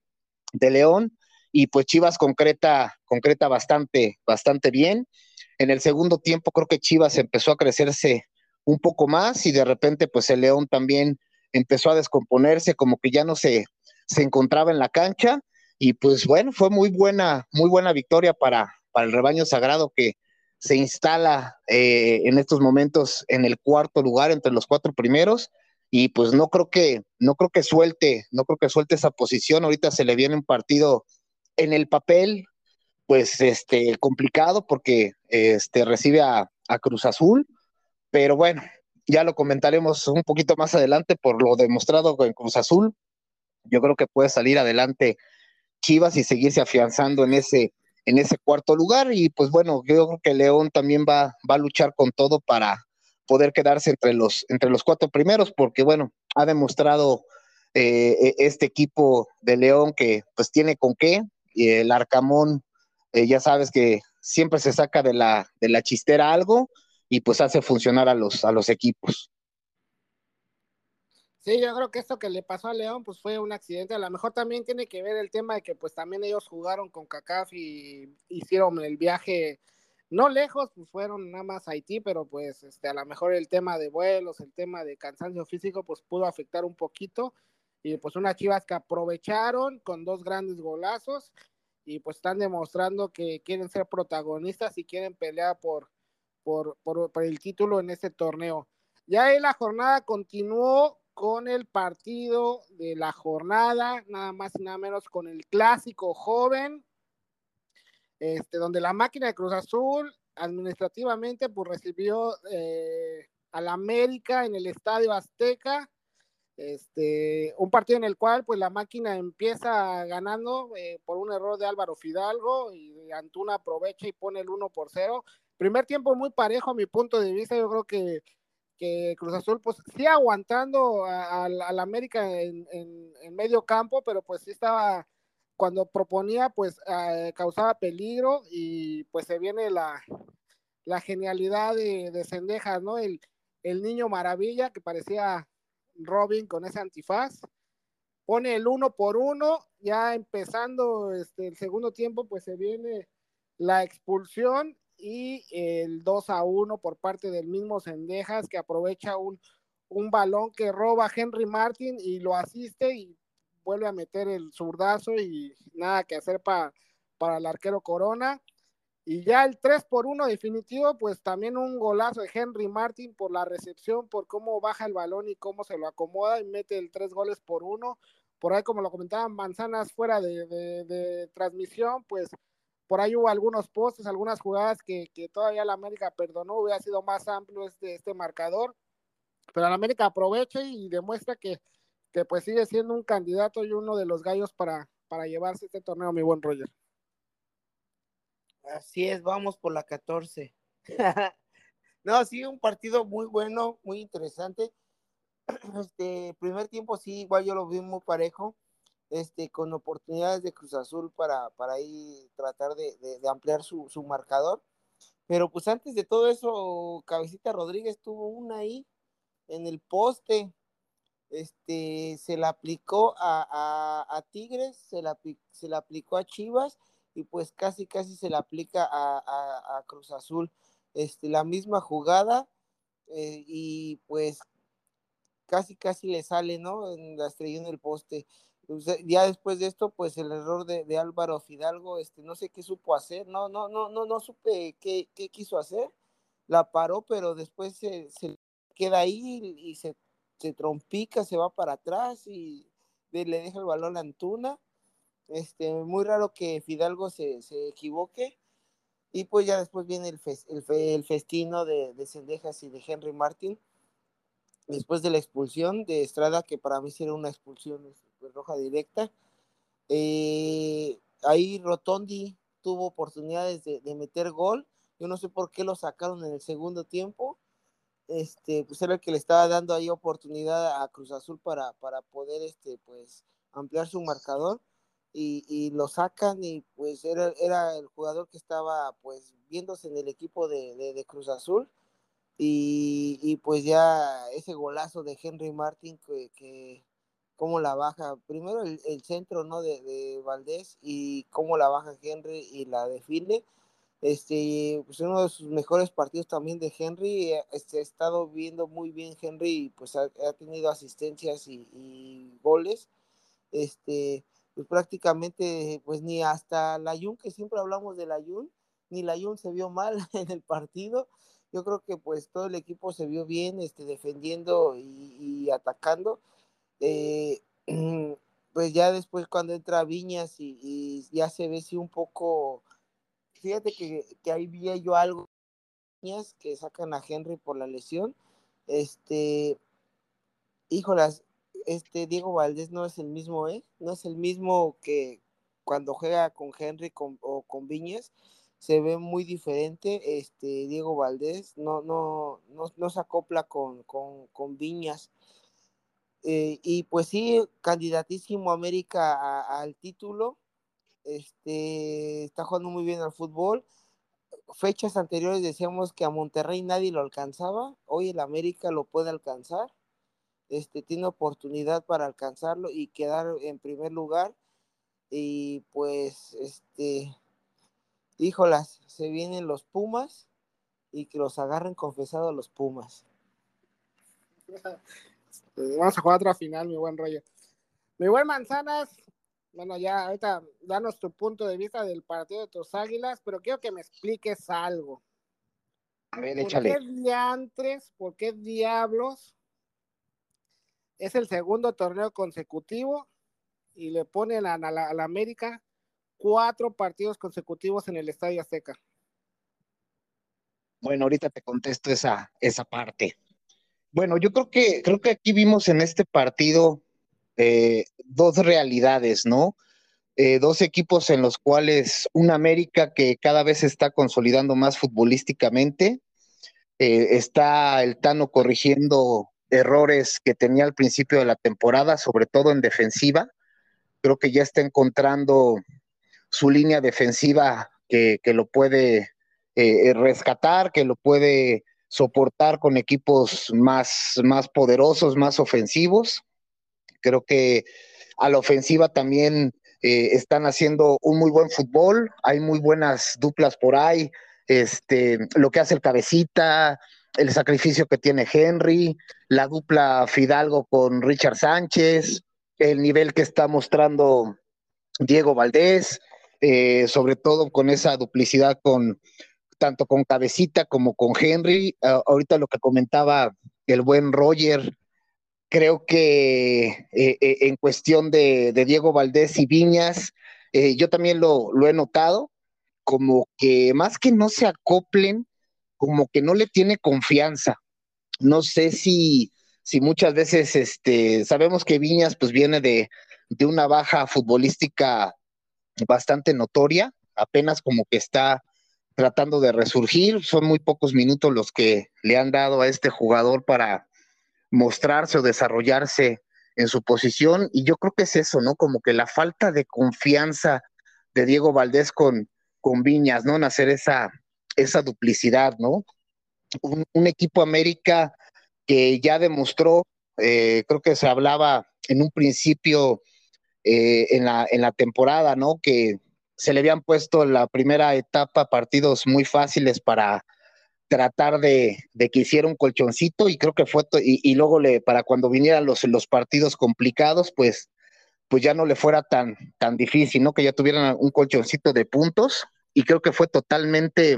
Speaker 3: de León y pues Chivas concreta, concreta bastante, bastante bien. En el segundo tiempo creo que Chivas empezó a crecerse un poco más y de repente pues el León también empezó a descomponerse, como que ya no se, se encontraba en la cancha. Y pues bueno, fue muy buena, muy buena victoria para, para el rebaño sagrado que se instala eh, en estos momentos en el cuarto lugar entre los cuatro primeros. Y pues no creo que no creo que suelte, no creo que suelte esa posición. Ahorita se le viene un partido en el papel, pues este complicado porque este recibe a, Cruz Azul, pero bueno, ya lo comentaremos un poquito más adelante por lo demostrado con Cruz Azul. Yo creo que puede salir adelante Chivas y seguirse afianzando en ese en ese cuarto lugar. Y pues bueno, yo creo que León también va, va a luchar con todo para, poder quedarse entre los, entre los cuatro primeros, porque bueno, ha demostrado eh, e, este equipo de León que pues tiene con qué, y el Arcamón, eh, ya sabes que siempre se saca de la, de la chistera algo y pues hace funcionar a los, a los equipos.
Speaker 1: Sí, yo creo que esto que le pasó a León pues fue un accidente. A lo mejor también tiene que ver el tema de que pues también ellos jugaron con CACAF y hicieron el viaje no lejos, pues fueron nada más Haití, pero pues este, a lo mejor el tema de vuelos, el tema de cansancio físico, pues pudo afectar un poquito. Y pues unas chivas que aprovecharon con dos grandes golazos y pues están demostrando que quieren ser protagonistas y quieren pelear por, por, por, por el título en este torneo. Ya ahí la jornada continuó con el partido de la jornada, nada más y nada menos con el clásico joven este, donde la máquina de Cruz Azul administrativamente pues recibió eh, al América en el Estadio Azteca, este, un partido en el cual pues la máquina empieza ganando eh, por un error de Álvaro Fidalgo y Antuna aprovecha y pone el 1 por 0. Primer tiempo muy parejo a mi punto de vista, yo creo que, que Cruz Azul pues sí aguantando al América en, en, medio campo, pero pues sí estaba cuando proponía, pues eh, causaba peligro y pues se viene la, la genialidad de, de Sendejas, ¿no? El, el niño maravilla que parecía Robin con ese antifaz. Pone el uno por uno, ya empezando este, el segundo tiempo, pues se viene la expulsión y el 2 a 1 por parte del mismo Sendejas que aprovecha un, un balón que roba Henry Martin y lo asiste y vuelve a meter el zurdazo y nada que hacer para para el arquero Corona. Y ya el 3 por 1 definitivo, pues también un golazo de Henry Martin por la recepción, por cómo baja el balón y cómo se lo acomoda y mete el 3 goles por 1. Por ahí, como lo comentaban Manzanas fuera de, transmisión, pues por ahí hubo algunos postes, algunas jugadas que, que todavía la América perdonó, hubiera sido más amplio este, este marcador. Pero la América aprovecha y demuestra que que pues sigue siendo un candidato y uno de los gallos para, para llevarse este torneo, mi buen Roger.
Speaker 2: Así es, vamos por la 14. no, sí, un partido muy bueno, muy interesante. Este primer tiempo sí, igual yo lo vi muy parejo. Este, con oportunidades de Cruz Azul para, para ahí tratar de, ampliar su, marcador. Pero pues antes de todo eso, Cabecita Rodríguez tuvo una ahí en el poste. Este, se la aplicó a, Tigres, se la, se la aplicó a Chivas y pues casi casi se la aplica a, Cruz Azul. Este, la misma jugada eh, y pues casi casi le sale, ¿no? En la estrella en el poste. Ya después de esto, pues el error de, Álvaro Fidalgo, este, no sé qué supo hacer, no, no, no, no, no supe qué, quiso hacer, la paró, pero después se, queda ahí y se, se, trompica, se va para atrás y le deja el balón a Antuna. Este, muy raro que Fidalgo se, equivoque. Y pues ya después viene el, el, festino de, de Cendejas y de Henry Martin después de la expulsión de Estrada, que para mí sería una expulsión este, roja directa. Eh, ahí Rotondi tuvo oportunidades de, meter gol. Yo no sé por qué lo sacaron en el segundo tiempo. Este, pues era el que le estaba dando ahí oportunidad a Cruz Azul para, para poder este, pues, ampliar su marcador. Y, lo sacan y pues era, era el jugador que estaba pues viéndose en el equipo de Cruz Azul y, pues ya ese golazo de Henry Martin que cómo la baja, primero el, centro ¿no? De, de, Valdés y cómo la baja Henry y la defiende. Este, pues uno de sus mejores partidos también de Henry, eh, este, ha estado viendo muy bien Henry y pues ha, tenido asistencias y, goles. Este, pues prácticamente, pues ni hasta la Jun, que siempre hablamos de la Jun, ni la Jun se vio mal en el partido yo creo que pues todo el equipo se vio bien este, defendiendo y, atacando. Eh, pues ya después cuando entra Viñas y, ya se ve un poco, fíjate que, que ahí vi yo algo, Viñas que sacan a Henry por la lesión, este, híjolas, este Diego Valdés no es el mismo, ¿eh? No es el mismo que cuando juega con Henry o con Viñas se ve muy diferente. Este, Diego Valdés no, no, no, se acopla con, Viñas. Eh, y pues sí, candidatísimo América al título. Este, está jugando muy bien al fútbol. Fechas anteriores decíamos que a Monterrey nadie lo alcanzaba. Hoy el América lo puede alcanzar. Este, tiene oportunidad para alcanzarlo y quedar en primer lugar. Y pues, este, híjolas, se vienen los Pumas y que los agarren confesados los Pumas.
Speaker 1: Pues vamos a jugar otra final, mi buen rollo. Mi buen Manzanas, bueno, ya ahorita danos tu punto de vista del partido de tus águilas, pero quiero que me expliques algo.
Speaker 3: A ver, échale.
Speaker 1: ¿Por qué diantres, por qué diablos es el segundo torneo consecutivo y le ponen a la, a la América cuatro partidos consecutivos en el Estadio Azteca.
Speaker 3: Bueno, ahorita te contesto esa, esa parte. Bueno, yo creo que, creo que aquí vimos en este partido eh, dos realidades, ¿no? Eh, dos equipos en los cuales una América que cada vez se está consolidando más futbolísticamente, eh, está el Tano corrigiendo errores que tenía al principio de la temporada, sobre todo en defensiva. Creo que ya está encontrando su línea defensiva que, lo puede eh, rescatar, que lo puede soportar con equipos más, más poderosos, más ofensivos. Creo que a la ofensiva también eh, están haciendo un muy buen fútbol, hay muy buenas duplas por ahí, este, lo que hace el cabecita, el sacrificio que tiene Henry, la dupla Fidalgo con Richard Sánchez, el nivel que está mostrando Diego Valdés, eh, sobre todo con esa duplicidad con tanto con Cabecita como con Henry. ahorita lo que comentaba el buen Roger, creo que eh, eh, en cuestión de, Diego Valdés y Viñas, yo también lo, he notado, como que más que no se acoplen, como que no le tiene confianza. No sé si, si muchas veces este, sabemos que Viñas pues viene de, de una baja futbolística bastante notoria, apenas como que está tratando de resurgir, son muy pocos minutos los que le han dado a este jugador para mostrarse o desarrollarse en su posición y yo creo que es eso, ¿no? Como que la falta de confianza de Diego Valdés con, con Viñas, ¿no? En hacer esa, esa duplicidad, ¿no? Un, equipo América que ya demostró, eh, creo que se hablaba en un principio eh, en, la, en la temporada, ¿no? Que se le habían puesto la primera etapa partidos muy fáciles para tratar de, que hiciera un colchoncito y creo que fue, y, luego le, para cuando vinieran los, los partidos complicados, pues, pues ya no le fuera tan, tan difícil, ¿no? Que ya tuvieran un colchoncito de puntos y creo que fue totalmente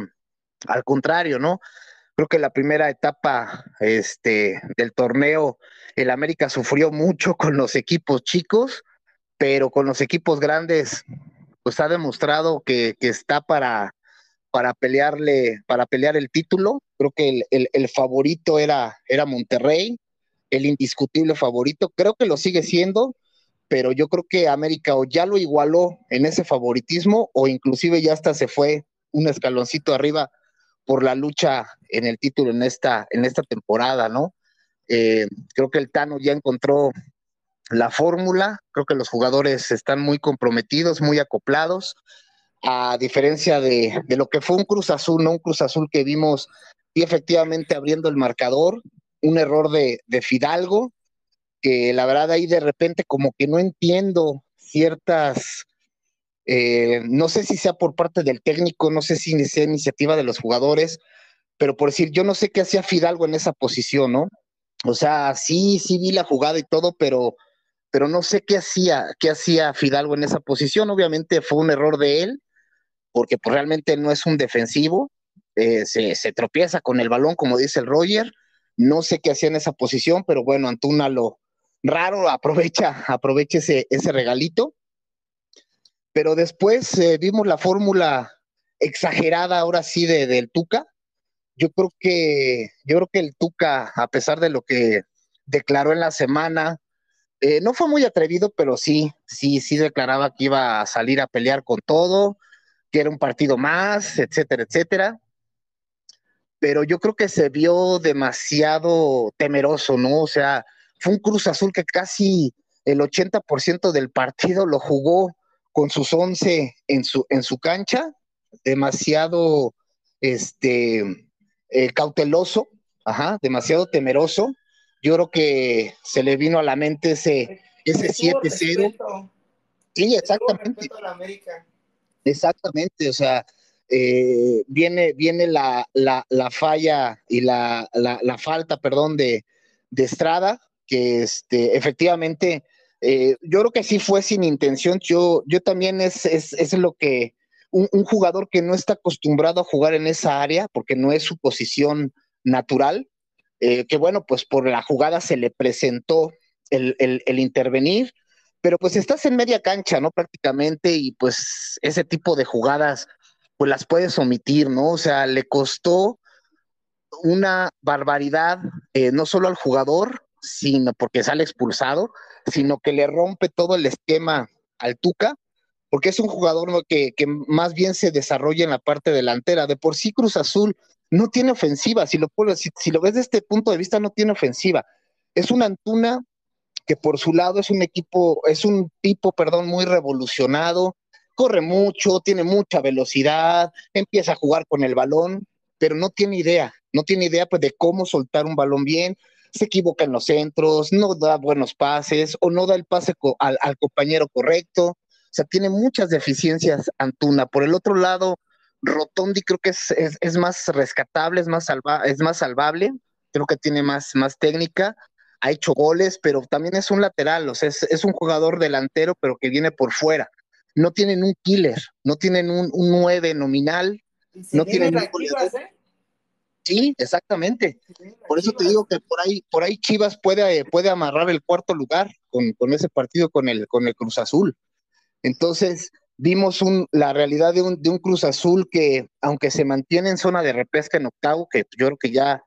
Speaker 3: al contrario, ¿no? Creo que la primera etapa este, del torneo, el América sufrió mucho con los equipos chicos, pero con los equipos grandes, pues ha demostrado que, que está para, para pelearle, para pelear el título. Creo que el, favorito era, era Monterrey, el indiscutible favorito. Creo que lo sigue siendo, pero yo creo que América o ya lo igualó en ese favoritismo o inclusive ya hasta se fue un escaloncito arriba por la lucha en el título en esta, en esta temporada, ¿no? Eh, creo que el Tano ya encontró la fórmula, creo que los jugadores están muy comprometidos, muy acoplados a diferencia de, lo que fue un Cruz Azul, ¿no? Un Cruz Azul que vimos y efectivamente abriendo el marcador, un error de, Fidalgo, que la verdad ahí de repente como que no entiendo ciertas, eh, no sé si sea por parte del técnico, no sé si sea iniciativa de los jugadores, pero por decir, yo no sé qué hacía Fidalgo en esa posición, ¿no? O sea, sí, sí vi la jugada y todo, pero, pero no sé qué hacía, qué hacía Fidalgo en esa posición. Obviamente fue un error de él, porque pues, realmente no es un defensivo, eh, se, tropieza con el balón, como dice el Roger, no sé qué hacía en esa posición, pero bueno, Antuna lo raro, aprovecha, aprovecha ese, ese regalito, pero después eh, vimos la fórmula exagerada ahora sí de, del Tuca, yo creo que, yo creo que el Tuca, a pesar de lo que declaró en la semana, eh, no fue muy atrevido, pero sí, sí, sí declaraba que iba a salir a pelear con todo, era un partido más, etcétera, etcétera. Pero yo creo que se vio demasiado temeroso, ¿no? O sea, fue un Cruz Azul que casi el 80% del partido lo jugó con sus 11 en su, en su cancha, demasiado este, eh, cauteloso, ajá, demasiado temeroso. Yo creo que se le vino a la mente ese, ese 7-0. Sí, exactamente. Exactamente, o sea, eh, viene, viene la, la, la falla y la, la, falta, perdón, de, de Estrada, que este, efectivamente, eh, yo creo que sí fue sin intención. Yo, yo también es, es, es lo que un, jugador que no está acostumbrado a jugar en esa área, porque no es su posición natural, eh, que bueno, pues por la jugada se le presentó el, el, intervenir pero pues estás en media cancha, ¿no? Prácticamente, y pues ese tipo de jugadas, pues las puedes omitir, ¿no? O sea, le costó una barbaridad, eh, no solo al jugador, sino porque sale expulsado, sino que le rompe todo el esquema al Tuca, porque es un jugador que, que, más bien se desarrolla en la parte delantera. De por sí Cruz Azul no tiene ofensiva, si lo, si, si lo ves desde este punto de vista, no tiene ofensiva. Es una Antuna que por su lado es un equipo, es un tipo, perdón, muy revolucionado, corre mucho, tiene mucha velocidad, empieza a jugar con el balón, pero no tiene idea, no tiene idea pues de cómo soltar un balón bien, se equivoca en los centros, no da buenos pases o no da el pase al, compañero correcto, o sea, tiene muchas deficiencias Antuna. Por el otro lado, Rotondi creo que es, es, más rescatable, es más, salva, es más salvable, creo que tiene más, más técnica, ha hecho goles, pero también es un lateral, o sea, es, un jugador delantero, pero que viene por fuera. No tienen un killer, no tienen un, un 9 nominal, no tienen un ¿eh? Sí, exactamente. Por eso te digo que por ahí, por ahí Chivas puede, puede amarrar el cuarto lugar con, ese partido con el, con el Cruz Azul. Entonces, vimos un, la realidad de un, de un Cruz Azul que, aunque se mantiene en zona de repesca en octavo, que yo creo que ya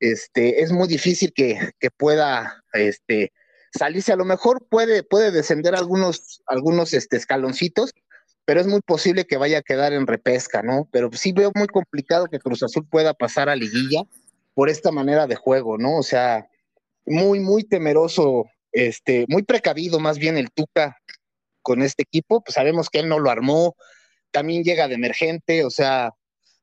Speaker 3: este, es muy difícil que, pueda este, salirse. A lo mejor puede, puede descender algunos, algunos este, escaloncitos, pero es muy posible que vaya a quedar en repesca, ¿no? Pero sí veo muy complicado que Cruz Azul pueda pasar a liguilla por esta manera de juego, ¿no? O sea, muy, muy temeroso este, muy precavido más bien el Tuca con este equipo, pues sabemos que él no lo armó, también llega de emergente, o sea,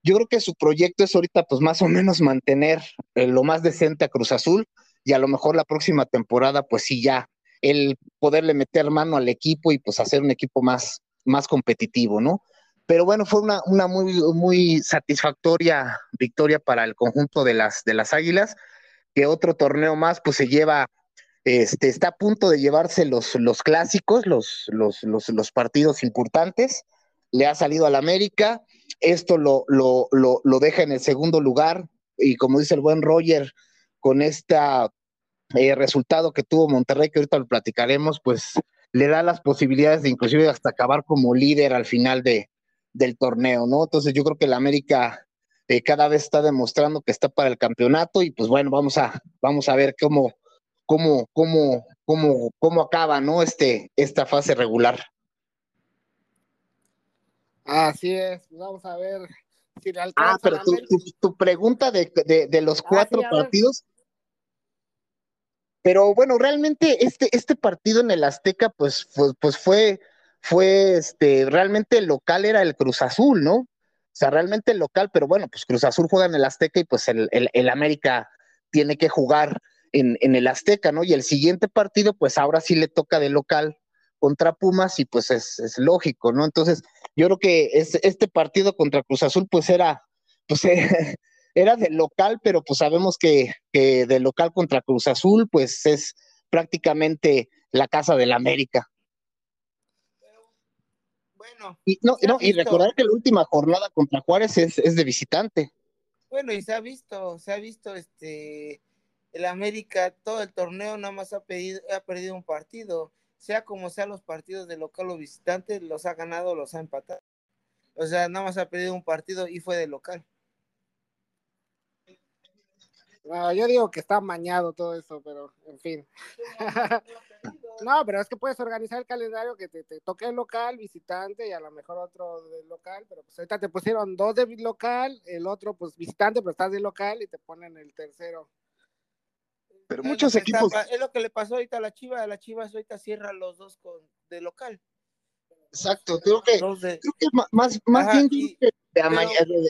Speaker 3: yo creo que su proyecto es ahorita pues más o menos mantener eh, lo más decente a Cruz Azul y a lo mejor la próxima temporada pues sí ya el poderle meter mano al equipo y pues hacer un equipo más, más competitivo, ¿no? Pero bueno, fue una, una muy, muy satisfactoria victoria para el conjunto de las, de las Águilas, que otro torneo más pues se lleva, este, está a punto de llevarse los, los clásicos, los, los, los, partidos importantes, le ha salido al América, esto lo, lo, lo, deja en el segundo lugar. Y como dice el buen Roger, con este resultado que tuvo Monterrey, que ahorita lo platicaremos, pues le da las posibilidades de inclusive hasta acabar como líder al final de, del torneo, ¿no? Entonces yo creo que el América eh, cada vez está demostrando que está para el campeonato y pues bueno, vamos a, vamos a ver cómo, cómo, cómo, cómo, cómo acaba, ¿no? Este, esta fase regular.
Speaker 1: Así es, pues vamos a ver si le
Speaker 3: Ah, pero tu, tu, tu pregunta de, de, de los cuatro
Speaker 1: Ah, sí, ver.
Speaker 3: partidos. Pero bueno, realmente este, este partido en el Azteca, pues, fue, pues fue, fue este, realmente el local era el Cruz Azul, ¿no? O sea, realmente el local, pero bueno, pues Cruz Azul juega en el Azteca y pues el, el, el América tiene que jugar en, en el Azteca, ¿no? Y el siguiente partido, pues ahora sí le toca de local contra Pumas y pues es, es lógico, ¿no? Entonces, yo creo que es, este partido contra Cruz Azul, pues era, pues era de local, pero pues sabemos que, que de local contra Cruz Azul, pues es prácticamente la casa del América.
Speaker 2: Bueno,
Speaker 3: Y, no, no, y recordar que la última jornada contra Juárez es, es de visitante.
Speaker 2: bueno, y se ha visto, se ha visto este el América todo el torneo nada más ha pedido, ha perdido un partido, sea como sea los partidos de local o visitante, los ha ganado, los ha empatado. O sea, nada más ha perdido un partido y fue de local.
Speaker 1: No, yo digo que está mañado todo eso, pero en fin. No, pero es que puedes organizar el calendario que te, te toque el local, visitante y a lo mejor otro del local, pero pues ahorita te pusieron dos de local, el otro pues visitante, pero estás de local y te ponen el tercero.
Speaker 3: Pero
Speaker 2: Es
Speaker 3: muchos
Speaker 2: está
Speaker 3: equipos,
Speaker 2: es lo que le pasó ahorita a la Chivas, la Chivas ahorita cierra los dos con de local.
Speaker 3: exacto, creo que,
Speaker 2: de-
Speaker 3: creo que más, más
Speaker 2: Ajá,
Speaker 3: bien
Speaker 2: y-
Speaker 3: que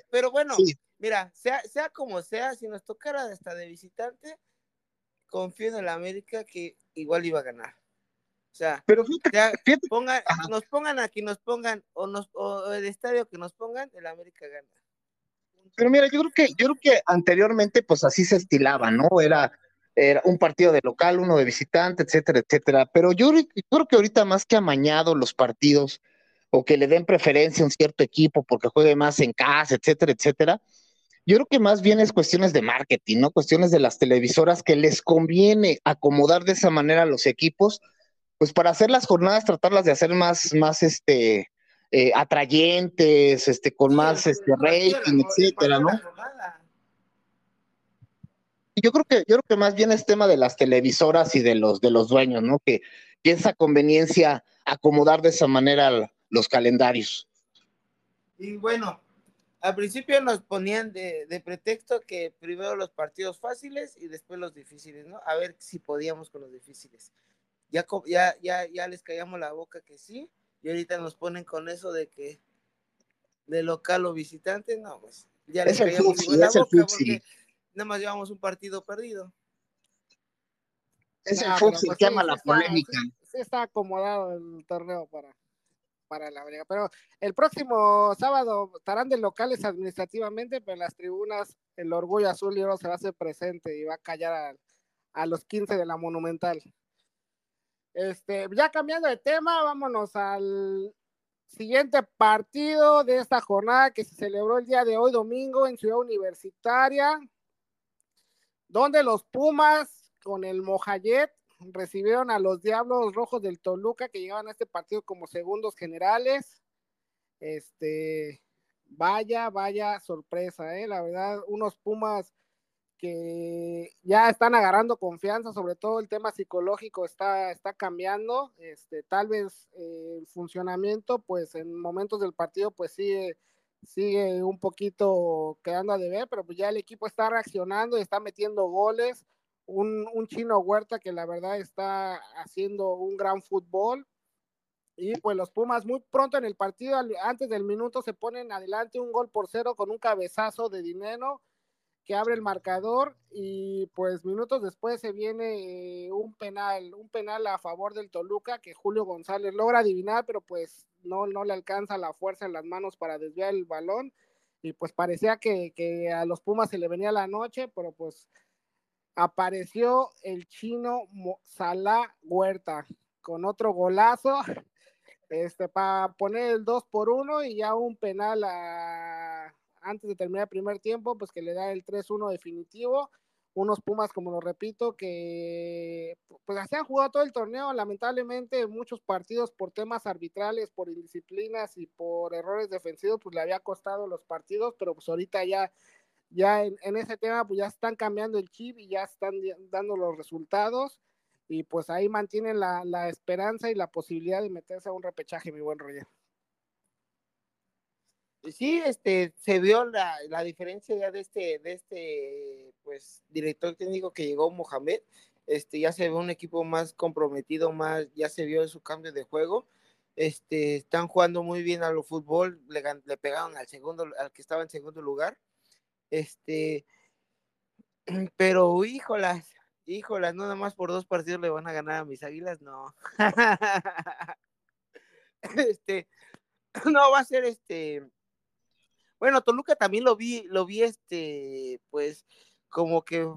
Speaker 2: pero- bueno,
Speaker 3: sí,
Speaker 2: mira, sea, sea como sea, si nos tocara hasta de visitante, confío en el América que igual iba a ganar. O sea,
Speaker 3: pero fíjate,
Speaker 2: pongan, nos pongan aquí, nos pongan, o nos, o el estadio que nos pongan, el América gana.
Speaker 3: Pero mira, yo creo que, yo creo que anteriormente, pues así se estilaba, ¿no? Era, era un partido de local, uno de visitante, etcétera, etcétera. Pero yo, creo- yo creo que ahorita más que amañado los partidos o que le den preferencia a un cierto equipo porque juegue más en casa, etcétera, etcétera. Yo creo que más bien es cuestiones de marketing, ¿no? Cuestiones de las televisoras que les conviene acomodar de esa manera a los equipos, pues para hacer las jornadas, tratarlas de hacer más, más este, eh, atrayentes, este, con más este, rating, etcétera, ¿no? Yo creo que yo creo que más bien es tema de las televisoras y de los de los dueños, ¿no? Que piensa conveniencia acomodar de esa manera los calendarios.
Speaker 2: Y bueno, al principio nos ponían de, de pretexto que primero los partidos fáciles y después los difíciles, ¿no? A ver si podíamos con los difíciles. Ya, ya, ya, ya les callamos la boca que sí, y ahorita nos ponen con eso de que de local o visitante, no, pues ya les
Speaker 3: Es el
Speaker 2: callamos igual la
Speaker 3: es el
Speaker 2: boca
Speaker 3: futsi.
Speaker 2: porque nada más llevamos un partido perdido.
Speaker 3: Es el fútbol
Speaker 1: pues
Speaker 3: que
Speaker 1: sí
Speaker 3: la
Speaker 1: está-
Speaker 3: polémica.
Speaker 1: Sí, está acomodado el torneo para, para la América. Pero el próximo sábado estarán de locales administrativamente, pero en las tribunas el orgullo azul y oro se va a hacer presente y va a callar a, a los 15 de la Monumental. Este, ya cambiando de tema, vámonos al siguiente partido de esta jornada que se celebró el día de hoy, domingo, en Ciudad Universitaria, donde los Pumas con el Mojayet recibieron a los Diablos Rojos del Toluca que llegaban a este partido como segundos generales. Este, vaya, vaya sorpresa, ¿eh? La verdad, unos Pumas que ya están agarrando confianza, sobre todo el tema psicológico está, está cambiando, este, tal vez eh, el funcionamiento, pues en momentos del partido, pues sigue, sigue un poquito quedando a deber, pero pues ya el equipo está reaccionando y está metiendo goles, un, un chino Huerta que la verdad está haciendo un gran fútbol. Y pues los Pumas muy pronto en el partido, antes del minuto, se ponen adelante un gol por cero con un cabezazo de dinero que abre el marcador y pues minutos después se viene eh, un penal, un penal a favor del Toluca que Julio González logra adivinar, pero pues no, no le alcanza la fuerza en las manos para desviar el balón. Y pues parecía que, que a los Pumas se le venía la noche, pero pues apareció el chino Salah Huerta con otro golazo este, para poner el 2 por 1 y ya un penal antes de terminar el primer tiempo, pues que le da el 3-1 definitivo. Unos Pumas, como lo repito, que pues así han jugado todo el torneo, lamentablemente muchos partidos por temas arbitrales, por indisciplinas y por errores defensivos, pues le había costado los partidos, pero pues ahorita ya, ya en, ese tema pues ya están cambiando el chip y ya están dando los resultados y pues ahí mantienen la, la, esperanza y la posibilidad de meterse a un repechaje, mi buen Roger.
Speaker 2: Sí, este, se vio la, la, diferencia ya de este, de este, pues, director técnico que llegó Mohamed, este, ya se ve un equipo más comprometido, más, ya se vio su cambio de juego, este, están jugando muy bien a lo fútbol, le, le pegaron al segundo, al que estaba en segundo lugar, este, pero híjolas, híjolas, no nada más por dos partidos le van a ganar a mis águilas, no. este, no va a ser este. Bueno, Toluca también lo vi, lo vi este, pues, como que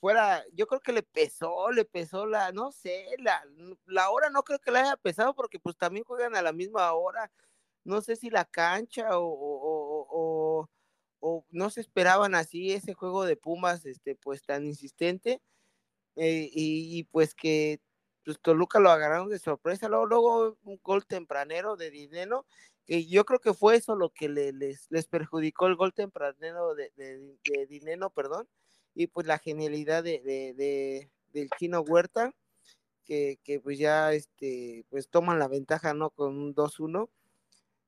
Speaker 2: fuera, yo creo que le pesó, le pesó la, no sé, la, la hora no creo que le haya pesado porque pues también juegan a la misma hora, no sé si la cancha o, o no se esperaban así ese juego de Pumas, este, pues tan insistente, eh, y, pues que pues Toluca lo agarraron de sorpresa, luego, luego un gol tempranero de Dineno, que yo creo que fue eso lo que les, les perjudicó el gol tempranero de, de, Dineno, perdón, y pues la genialidad de, de, del chino Huerta, que, que, pues ya este, pues toman la ventaja, ¿no? Con un 2-1.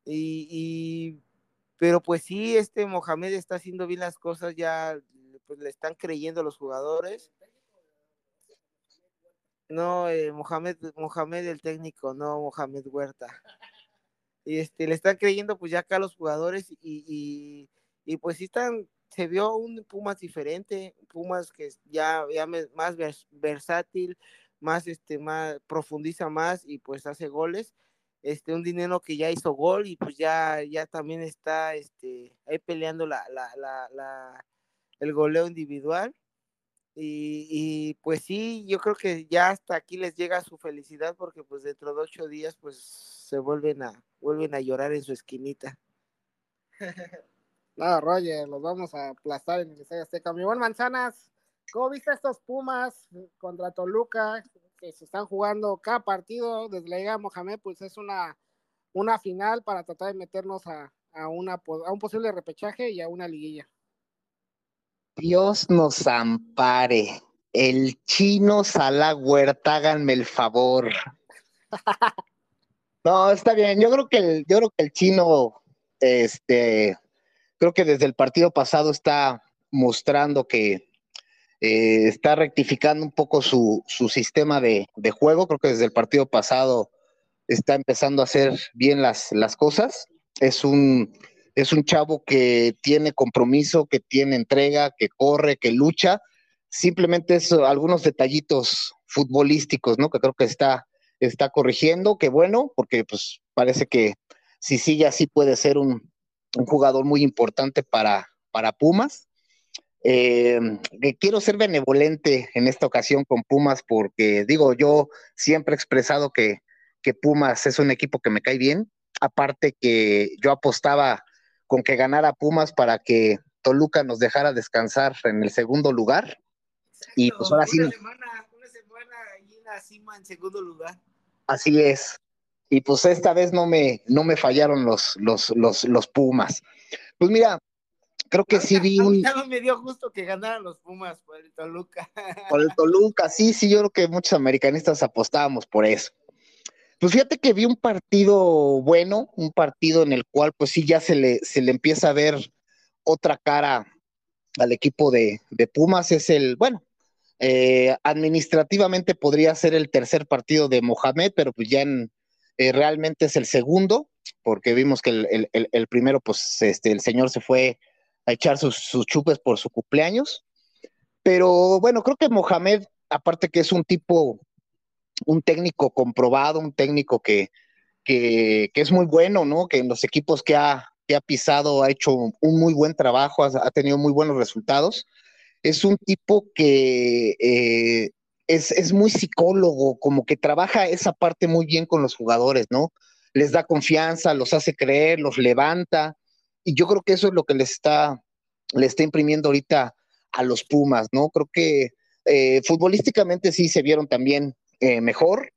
Speaker 2: Y, y, pero pues sí, este Mohamed está haciendo bien las cosas, ya pues le están creyendo los jugadores no, eh, Mohamed, Mohamed el técnico, no Mohamed Huerta. Este, le están creyendo pues ya acá los jugadores y, y, y pues sí están, se vio un Pumas diferente, Pumas que ya, ya más versátil, más este, más, profundiza más y pues hace goles. Este, un dinero que ya hizo gol y pues ya, ya también está este, ahí peleando la, la, la, la el goleo individual y, pues sí, yo creo que ya hasta aquí les llega su felicidad porque pues dentro de ocho días pues se vuelven a, vuelven a llorar en su esquinita.
Speaker 1: no, Roger, los vamos a aplastar en el Estadio Azteca. Mi buen Manzanas, ¿cómo viste estos Pumas contra Toluca que se están jugando cada partido desde la Liga Mohamed? Pues es una, una final para tratar de meternos a, a, una, a un posible repechaje y a una liguilla.
Speaker 3: Dios nos ampare. El chino Sala Huerta, háganme el favor. No, está bien. Yo creo que el, yo creo que el chino, este, creo que desde el partido pasado está mostrando que eh, está rectificando un poco su, su sistema de, de, juego. Creo que desde el partido pasado está empezando a hacer bien las, las cosas. Es un es un chavo que tiene compromiso, que tiene entrega, que corre, que lucha. Simplemente es algunos detallitos futbolísticos, ¿no? Que creo que está, está corrigiendo, que bueno, porque pues parece que si sigue así puede ser un, jugador muy importante para, para Pumas. Eh, quiero ser benevolente en esta ocasión con Pumas porque digo, yo siempre he expresado que, que Pumas es un equipo que me cae bien, aparte que yo apostaba con que ganara Pumas para que Toluca nos dejara descansar en el segundo lugar. Y pues ahora sí.
Speaker 2: Una semana, una semana en la cima en segundo lugar.
Speaker 3: Así es. Y pues esta vez no me, no me fallaron los, los, los, los Pumas. Pues mira, creo que sí vi un.
Speaker 2: no me dio gusto que ganaran los Pumas por el Toluca.
Speaker 3: Por el Toluca, sí, sí, yo creo que muchos americanistas apostábamos por eso. Pues fíjate que vi un partido bueno, un partido en el cual pues sí ya se le, se le empieza a ver otra cara al equipo de, Pumas. Es el, bueno, Eh, administrativamente podría ser el tercer partido de Mohamed, pero pues ya eh, realmente es el segundo, porque vimos que el, primero, pues este, el señor se fue a echar sus, chupes por su cumpleaños. Pero bueno, creo que Mohamed, aparte que es un tipo, un técnico comprobado, un técnico que, que, es muy bueno, ¿no? Que en los equipos que ha, que ha pisado ha hecho un muy buen trabajo, ha, tenido muy buenos resultados. Es un tipo que eh, es, es, muy psicólogo, como que trabaja esa parte muy bien con los jugadores, ¿no? Les da confianza, los hace creer, los levanta. Y yo creo que eso es lo que les está, le está imprimiendo ahorita a los Pumas, ¿no? Creo que eh, futbolísticamente sí se vieron también eh, mejor.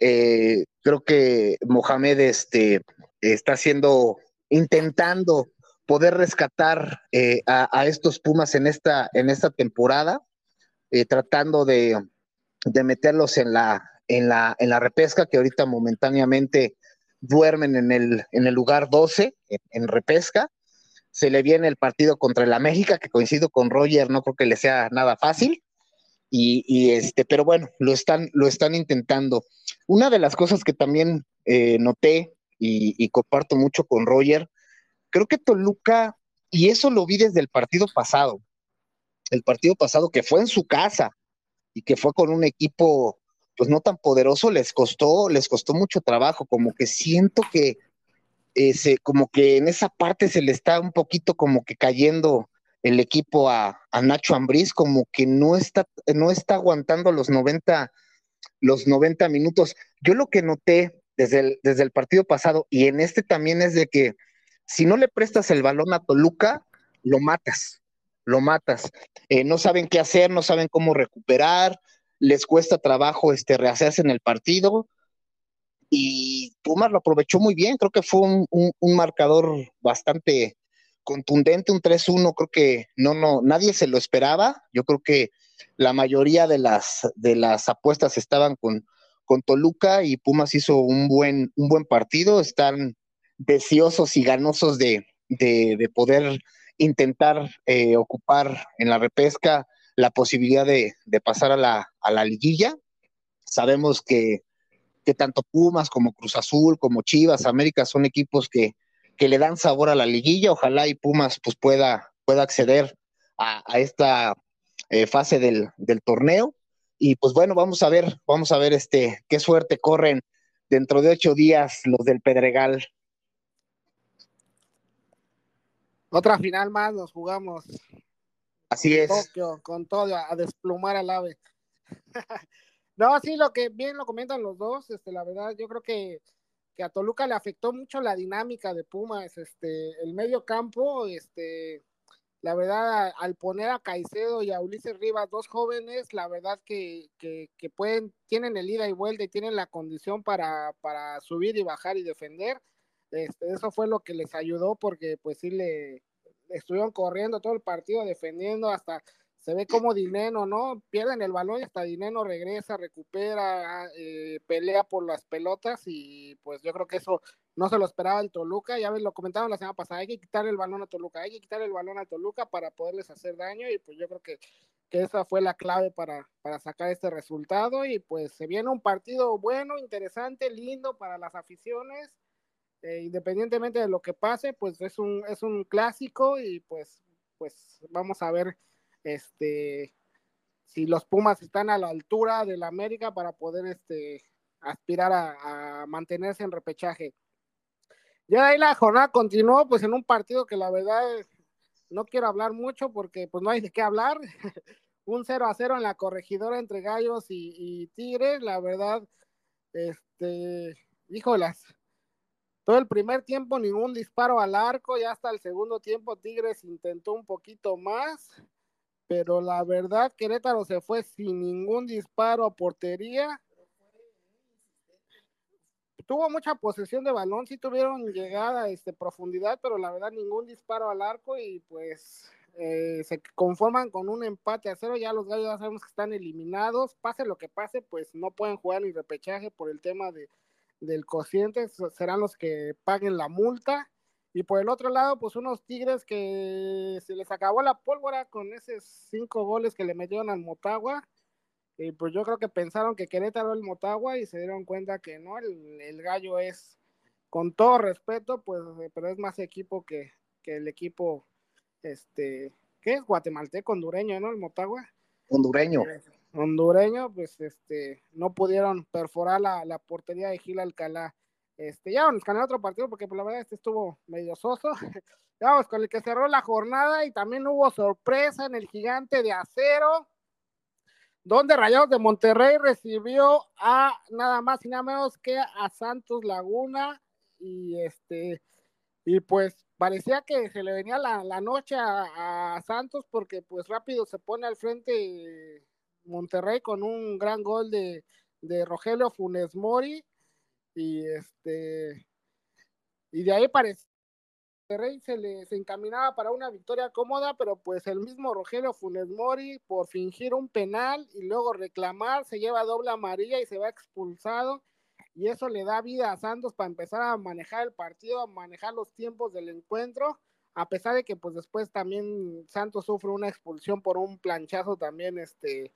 Speaker 3: Eh, creo que Mohamed este, está haciendo, intentando poder rescatar a, a, estos Pumas en esta, en esta temporada. Eh, tratando de, meterlos en la, en, la, en la repesca, que ahorita momentáneamente duermen en el, en el lugar 12, en, repesca. Se le viene el partido contra el América, que coincido con Roger, no creo que le sea nada fácil. Y, este, pero bueno, lo están, lo están intentando. Una de las cosas que también eh, noté y, comparto mucho con Roger, creo que Toluca, y eso lo vi desde el partido pasado, el partido pasado que fue en su casa y que fue con un equipo pues no tan poderoso, les costó, les costó mucho trabajo, como que siento que ese, como que en esa parte se le está un poquito como que cayendo el equipo a, Nacho Ambriz, como que no está, no está aguantando los 90, los 90 minutos. Yo lo que noté desde el, desde el partido pasado y en este también es de que si no le prestas el balón a Toluca, lo matas lo matas. Eh, no saben qué hacer, no saben cómo recuperar, les cuesta trabajo este, rehacerse en el partido. Y Pumas lo aprovechó muy bien, creo que fue un, marcador bastante contundente, un 3-1, creo que no, no, nadie se lo esperaba. Yo creo que la mayoría de las, de las apuestas estaban con, con Toluca y Pumas hizo un buen, un buen partido, están deseosos y ganosos de, de poder intentar eh, ocupar en la repesca la posibilidad de, pasar a la, a la, liguilla. Sabemos que, que, tanto Pumas como Cruz Azul, como Chivas, América son equipos que, que le dan sabor a la liguilla. Ojalá y Pumas pues, pueda, pueda acceder a, esta eh, fase del, del, torneo. Y pues bueno, vamos a ver, vamos a ver este, qué suerte corren dentro de ocho días los del Pedregal
Speaker 1: Otra final más nos jugamos.
Speaker 3: Así es.
Speaker 1: Tokio, con todo, a, desplumar al ave. no, sí, lo que bien lo comentan los dos, este, la verdad, yo creo que, que a Toluca le afectó mucho la dinámica de Pumas, este, el medio campo, este, la verdad, al poner a Caicedo y a Ulises Rivas, dos jóvenes, la verdad que, que, pueden, tienen el ida y vuelta y tienen la condición para, para subir y bajar y defender este, eso fue lo que les ayudó porque pues sí le, estuvieron corriendo todo el partido, defendiendo hasta se ve como Dineno, ¿no? Pierden el balón y hasta Dineno regresa, recupera, eh, pelea por las pelotas y pues yo creo que eso no se lo esperaba el Toluca, ya lo comentaron la semana pasada, hay que quitar el balón a Toluca, hay que quitar el balón a Toluca para poderles hacer daño y pues yo creo que, que esa fue la clave para, para sacar este resultado y pues se viene un partido bueno, interesante, lindo para las aficiones eh, independientemente de lo que pase, pues es un, es un clásico y pues, pues vamos a ver este, si los Pumas están a la altura del América para poder este, aspirar a, mantenerse en repechaje. Ya ahí la jornada continuó pues en un partido que la verdad no quiero hablar mucho porque pues no hay de qué hablar. un 0 a 0 en la corregidora entre Gallos y, y Tigres, la verdad, este, híjolas, todo el primer tiempo ningún disparo al arco, ya hasta el segundo tiempo Tigres intentó un poquito más, pero la verdad Querétaro se fue sin ningún disparo a portería. Tuvo mucha posesión de balón, sí tuvieron llegada, este, profundidad, pero la verdad ningún disparo al arco y pues eh, se conforman con un empate a cero. Ya los gallos ya sabemos que están eliminados. Pase lo que pase, pues no pueden jugar ni repechaje por el tema de, del cociente serán los que paguen la multa Y por el otro lado, pues unos Tigres que se les acabó la pólvora con esos cinco goles que le metieron al Motagua. Y pues yo creo que pensaron que Querétaro el Motagua y se dieron cuenta que no, el, el gallo es, con todo respeto, pues, pero es más equipo que, que el equipo, este, ¿qué es? Guatemalteco, hondureño, ¿no? El Motagua.
Speaker 3: Hondureño.
Speaker 1: Eh, hondureño, pues, este, no pudieron perforar la, la portería de Gil Alcalá. Este, ya vamos con el otro partido porque por pues, la verdad este estuvo medio soso. ya vamos con el que cerró la jornada y también hubo sorpresa en el gigante de acero, donde Rayados de Monterrey recibió a nada más y nada menos que a Santos Laguna y este y pues parecía que se le venía la, la noche a, a, Santos porque pues rápido se pone al frente Monterrey con un gran gol de, de Rogelio Funes Mori y este y de ahí parece Monterrey se le se encaminaba para una victoria cómoda, pero pues el mismo Rogelio Funes Mori por fingir un penal y luego reclamar se lleva doble amarilla y se va expulsado y eso le da vida a Santos para empezar a manejar el partido, a manejar los tiempos del encuentro, a pesar de que pues después también Santos sufre una expulsión por un planchazo también este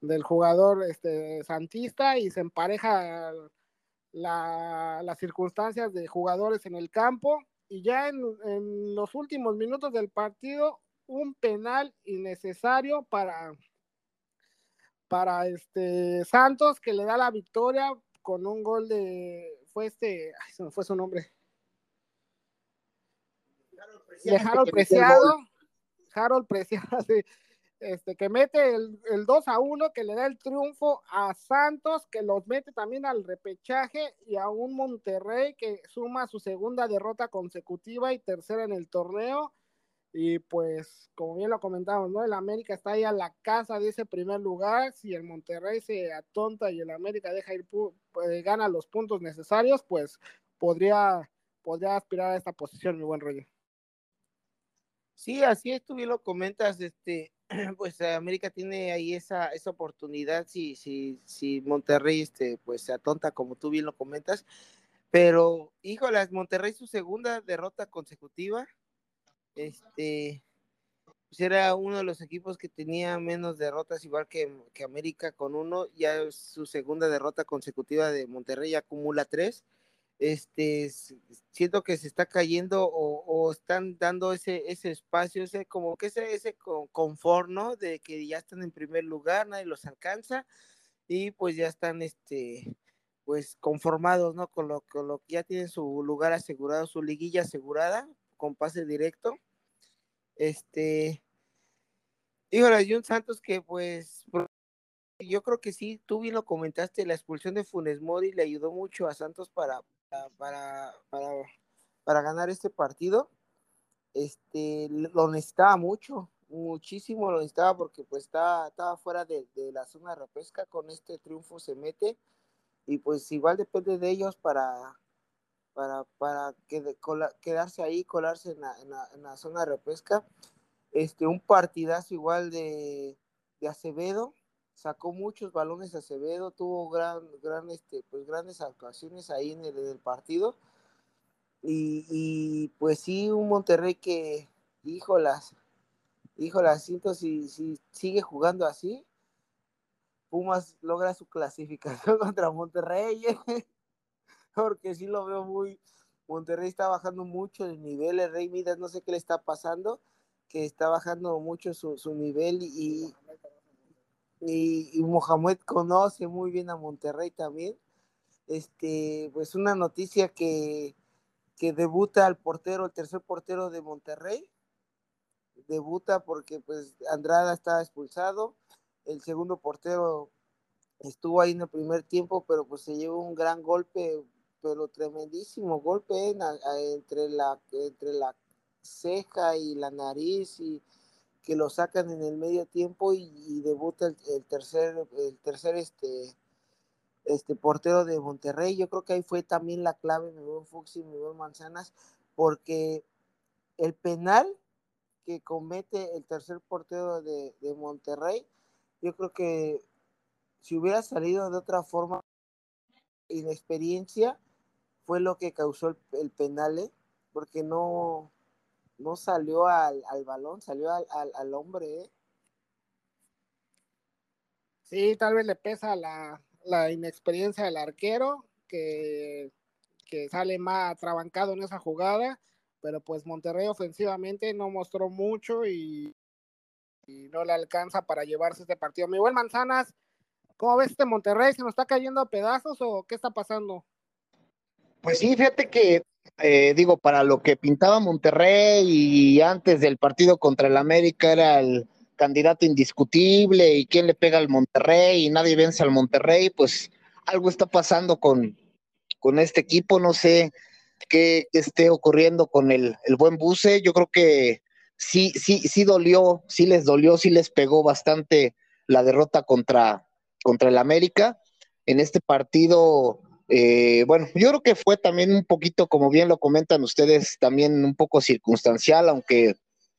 Speaker 1: del jugador este santista y se empareja la, las circunstancias de jugadores en el campo y ya en, en, los últimos minutos del partido un penal innecesario para para este Santos que le da la victoria con un gol de fue este ay, se me fue su nombre. De Harold Preciado. Harold Preciado sí este, que mete el, el 2 a 1, que le da el triunfo a Santos, que los mete también al repechaje, y a un Monterrey que suma su segunda derrota consecutiva y tercera en el torneo. Y pues, como bien lo comentamos, ¿no? El América está ahí a la casa de ese primer lugar. Si el Monterrey se atonta y el América deja ir, pues, gana los puntos necesarios, pues podría, podría aspirar a esta posición, mi buen rollo.
Speaker 2: Sí, así es, tú bien lo comentas, este, pues América tiene ahí esa, esa oportunidad si, si, si Monterrey este, pues se atonta como tú bien lo comentas, pero híjolas, Monterrey su segunda derrota consecutiva, este, pues era uno de los equipos que tenía menos derrotas igual que, que América con uno, ya su segunda derrota consecutiva de Monterrey acumula tres, este, siento que se está cayendo o, están dando ese, ese espacio, ese como que ese, ese confort, ¿no? De que ya están en primer lugar, nadie los alcanza y pues ya están, este, pues conformados, ¿no? Con lo, con lo que ya tienen su lugar asegurado, su liguilla asegurada, con pase directo. Este, híjole, y un Santos que pues yo creo que sí, tú bien lo comentaste, la expulsión de Funes Mori le ayudó mucho a Santos para, para, para, para ganar este partido. Este, lo necesitaba mucho, muchísimo lo necesitaba porque pues estaba, estaba fuera de, la zona de repesca, con este triunfo se mete y pues igual depende de ellos para, para, para quedarse ahí, colarse en la, en, la, en la, zona de repesca. Este, un partidazo igual de, de Acevedo, sacó muchos balones Acevedo, tuvo gran, gran, este, pues grandes actuaciones ahí en el, partido. Y, y, pues sí, un Monterrey que, híjolas, híjolas, siento si, si sigue jugando así, Pumas logra su clasificación contra Monterrey, porque sí lo veo muy, Monterrey está bajando mucho el nivel, el Rey Midas no sé qué le está pasando, que está bajando mucho su, su nivel y, y, y, Mohamed conoce muy bien a Monterrey también. Este, pues una noticia que, que debuta al portero, el tercer portero de Monterrey. Debuta porque pues Andrada está expulsado. El segundo portero estuvo ahí en el primer tiempo, pero pues se llevó un gran golpe, pero tremendísimo golpe a, entre, la, entre la ceja y la nariz y que lo sacan en el medio tiempo y, debuta el, tercer, el tercer este, este portero de Monterrey. Yo creo que ahí fue también la clave, mi buen Fuxi, mi Manzanas, porque el penal que comete el tercer portero de, de Monterrey, yo creo que si hubiera salido de otra forma, inexperiencia fue lo que causó el, el penal, ¿eh? porque no, no salió al, balón, salió al, al, hombre. ¿eh?
Speaker 1: Sí, tal vez le pesa la, la inexperiencia del arquero, que, que sale más trabancado en esa jugada, pero pues Monterrey ofensivamente no mostró mucho y, y no le alcanza para llevarse este partido. Mi buen Manzanas, ¿cómo ves este Monterrey? ¿Se nos está cayendo a pedazos o qué está pasando?
Speaker 3: Pues sí, fíjate que, eh, digo, para lo que pintaba Monterrey y antes del partido contra el América era el candidato indiscutible y quién le pega al Monterrey y nadie vence al Monterrey, pues algo está pasando con, con este equipo, no sé qué, esté ocurriendo con el, el buen Buce, yo creo que sí, sí, sí dolió, sí les dolió, sí les pegó bastante la derrota contra, contra el América. En este partido eh, bueno, yo creo que fue también un poquito, como bien lo comentan ustedes, también un poco circunstancial, aunque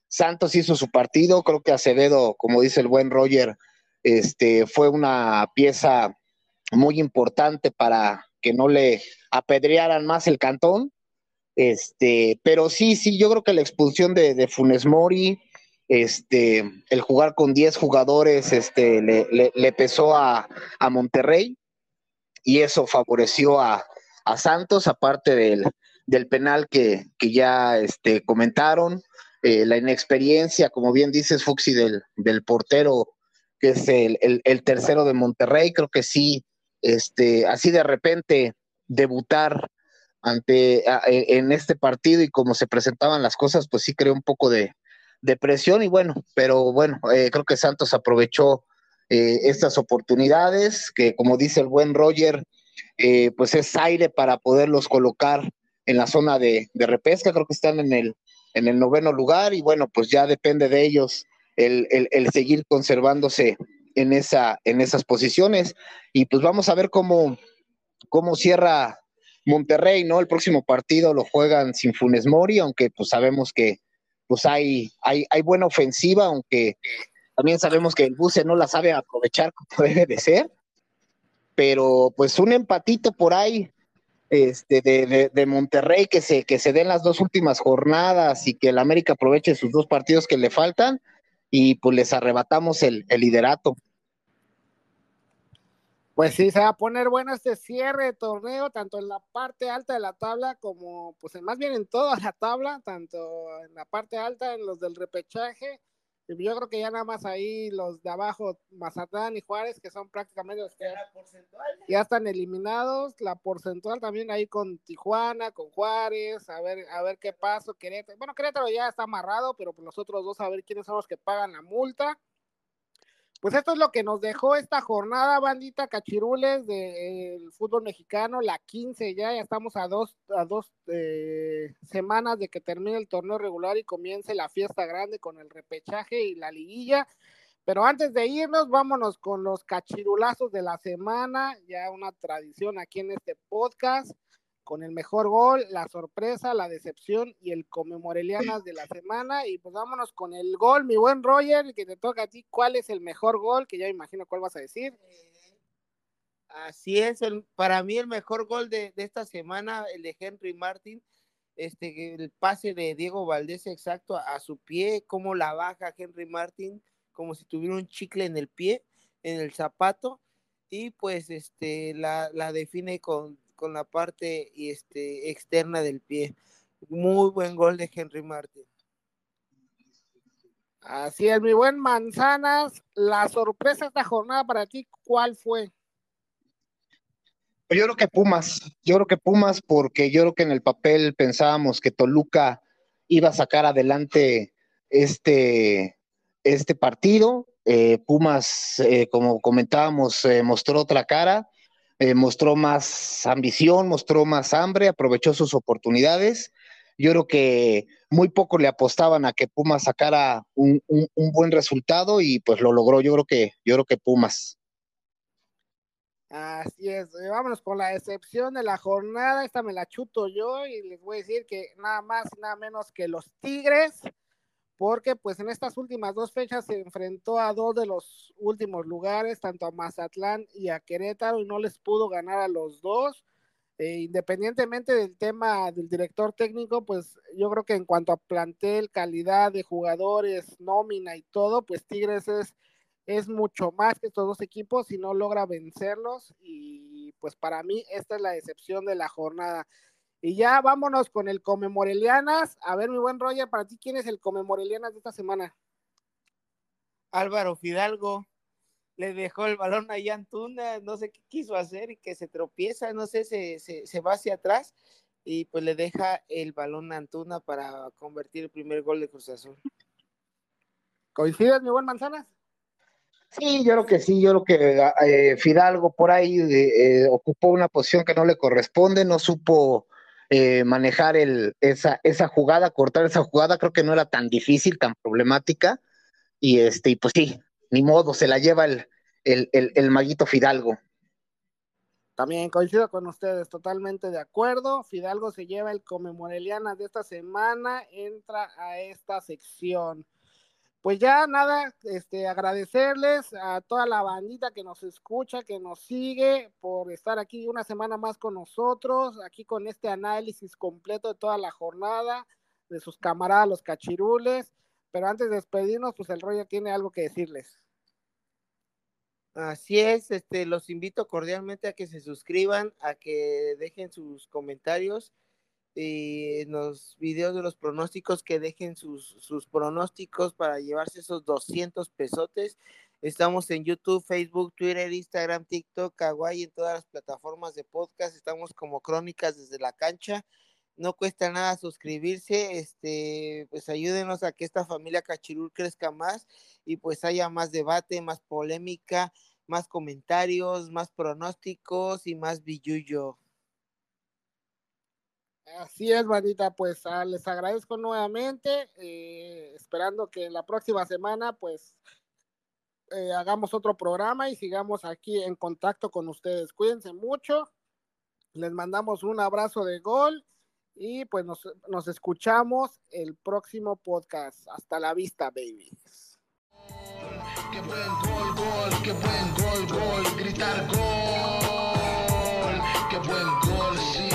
Speaker 3: Santos hizo su partido, creo que Acevedo, como dice el buen Roger, este, fue una pieza muy importante para que no le apedrearan más el cantón. Este, pero sí, sí, yo creo que la expulsión de, Funes Mori, este, el jugar con 10 jugadores, este, le, pesó a, a Monterrey y eso favoreció a, Santos, aparte del, del penal que, ya este, comentaron, eh, la inexperiencia, como bien dices, Fuxi, del, del portero, que es el, el, tercero de Monterrey, creo que sí, este, así de repente debutar ante e, en este partido y como se presentaban las cosas, pues sí creó un poco de, de presión y bueno, pero bueno, eh, creo que Santos aprovechó eh, estas oportunidades, que como dice el buen Roger, eh, pues es aire para poderlos colocar en la zona de, repesca, creo que están en el, en el noveno lugar y bueno, pues ya depende de ellos el, seguir conservándose en, esa, en esas posiciones y pues vamos a ver cómo, cómo cierra Monterrey, ¿no? El próximo partido lo juegan sin Funes Mori, aunque pues sabemos que pues hay, hay, hay buena ofensiva, aunque también sabemos que el Buce no la sabe aprovechar como debe de ser, pero pues un empatito por ahí este, de, Monterrey que se, que se den las dos últimas jornadas y que el América aproveche sus dos partidos que le faltan y pues les arrebatamos el, liderato.
Speaker 1: Pues sí, se va a poner bueno este cierre de torneo, tanto en la parte alta de la tabla como, pues más bien en toda la tabla, tanto en la parte alta, en los del repechaje, yo creo que ya nada más ahí los de abajo, Mazatlán y Juárez, que son prácticamente los que ya están eliminados. La porcentual también ahí con Tijuana, con Juárez, a ver, a ver qué pasa. Querétaro. Bueno, Querétaro ya está amarrado, pero pues los otros dos a ver quiénes son los que pagan la multa. Pues esto es lo que nos dejó esta jornada, bandita cachirules del fútbol mexicano, la 15 ya, ya estamos a dos, a dos eh, semanas de que termine el torneo regular y comience la fiesta grande con el repechaje y la liguilla. Pero antes de irnos, vámonos con los cachirulazos de la semana, ya una tradición aquí en este podcast con el mejor gol, la sorpresa, la decepción y el comemorelianas de la semana. Y pues vámonos con el gol, mi buen Roger, que te toca a ti. ¿Cuál es el mejor gol? Que ya me imagino cuál vas a decir.
Speaker 2: Así es, el, para mí el mejor gol de, esta semana, el de Henry Martin, este, el pase de Diego Valdés exacto a, su pie, cómo la baja Henry Martin, como si tuviera un chicle en el pie, en el zapato, y pues este, la define con con la parte este, externa del pie. Muy buen gol de Henry Martin.
Speaker 1: Así es, mi buen Manzanas. La sorpresa de esta jornada para ti, ¿cuál fue?
Speaker 3: Yo creo que Pumas, yo creo que Pumas, porque yo creo que en el papel pensábamos que Toluca iba a sacar adelante este, este partido. Eh, Pumas, eh, como comentábamos, eh, mostró otra cara eh, mostró más ambición, mostró más hambre, aprovechó sus oportunidades. Yo creo que muy poco le apostaban a que Pumas sacara un, buen resultado y pues lo logró. Yo creo que, yo creo que Pumas.
Speaker 1: Así es, eh, vámonos con la excepción de la jornada, esta me la chuto yo y les voy a decir que nada más, nada menos que los Tigres porque pues en estas últimas dos fechas se enfrentó a dos de los últimos lugares, tanto a Mazatlán y a Querétaro, y no les pudo ganar a los dos. eh, independientemente del tema del director técnico, pues yo creo que en cuanto a plantel, calidad de jugadores, nómina y todo, pues Tigres es, es mucho más que estos dos equipos y no logra vencerlos. Y pues para mí esta es la decepción de la jornada. Y ya vámonos con el Come Morelianas. A ver, mi buen Roger, para ti, ¿quién es el Come Morelianas de esta semana?
Speaker 2: Álvaro Fidalgo le dejó el balón a Antuna, no sé qué quiso hacer y que se tropieza, no sé, se, se, va hacia atrás y pues le deja el balón a Antuna para convertir el primer gol de Cruz Azul.
Speaker 1: ¿Coincides, mi buen Manzanas?
Speaker 3: Sí, yo creo que sí, yo creo que eh, Fidalgo por ahí eh, ocupó una posición que no le corresponde, no supo eh, manejar el, esa, esa jugada, cortar esa jugada, creo que no era tan difícil, tan problemática, y este, y pues sí, ni modo, se la lleva el, el, el, maguito Fidalgo.
Speaker 1: También coincido con ustedes, totalmente de acuerdo. Fidalgo se lleva el Come Moreliana de esta semana, entra a esta sección. Pues ya nada, este, agradecerles a toda la bandita que nos escucha, que nos sigue, por estar aquí una semana más con nosotros, aquí con este análisis completo de toda la jornada, de sus camaradas, los cachirules. Pero antes de despedirnos, pues el rollo tiene algo que decirles.
Speaker 2: Así es, este, los invito cordialmente a que se suscriban, a que dejen sus comentarios y en los videos de los pronósticos que dejen sus, sus pronósticos para llevarse esos 200 pesotes. Estamos en YouTube, Facebook, Twitter, Instagram, TikTok, Kawaii, en todas las plataformas de podcast. Estamos como Crónicas desde la cancha no cuesta nada suscribirse, este, pues ayúdenos a que esta familia Cachirul crezca más y pues haya más debate, más polémica, más comentarios, más pronósticos y más billuyo.
Speaker 1: Así es, bandita, pues ah, les agradezco nuevamente, eh, esperando que la próxima semana pues eh, hagamos otro programa y sigamos aquí en contacto con ustedes. Cuídense mucho, les mandamos un abrazo de gol y pues nos, nos escuchamos el próximo podcast. Hasta la vista, babies. Qué buen gol, gol, qué buen gol, gol, gritar gol. Qué buen gol, sí,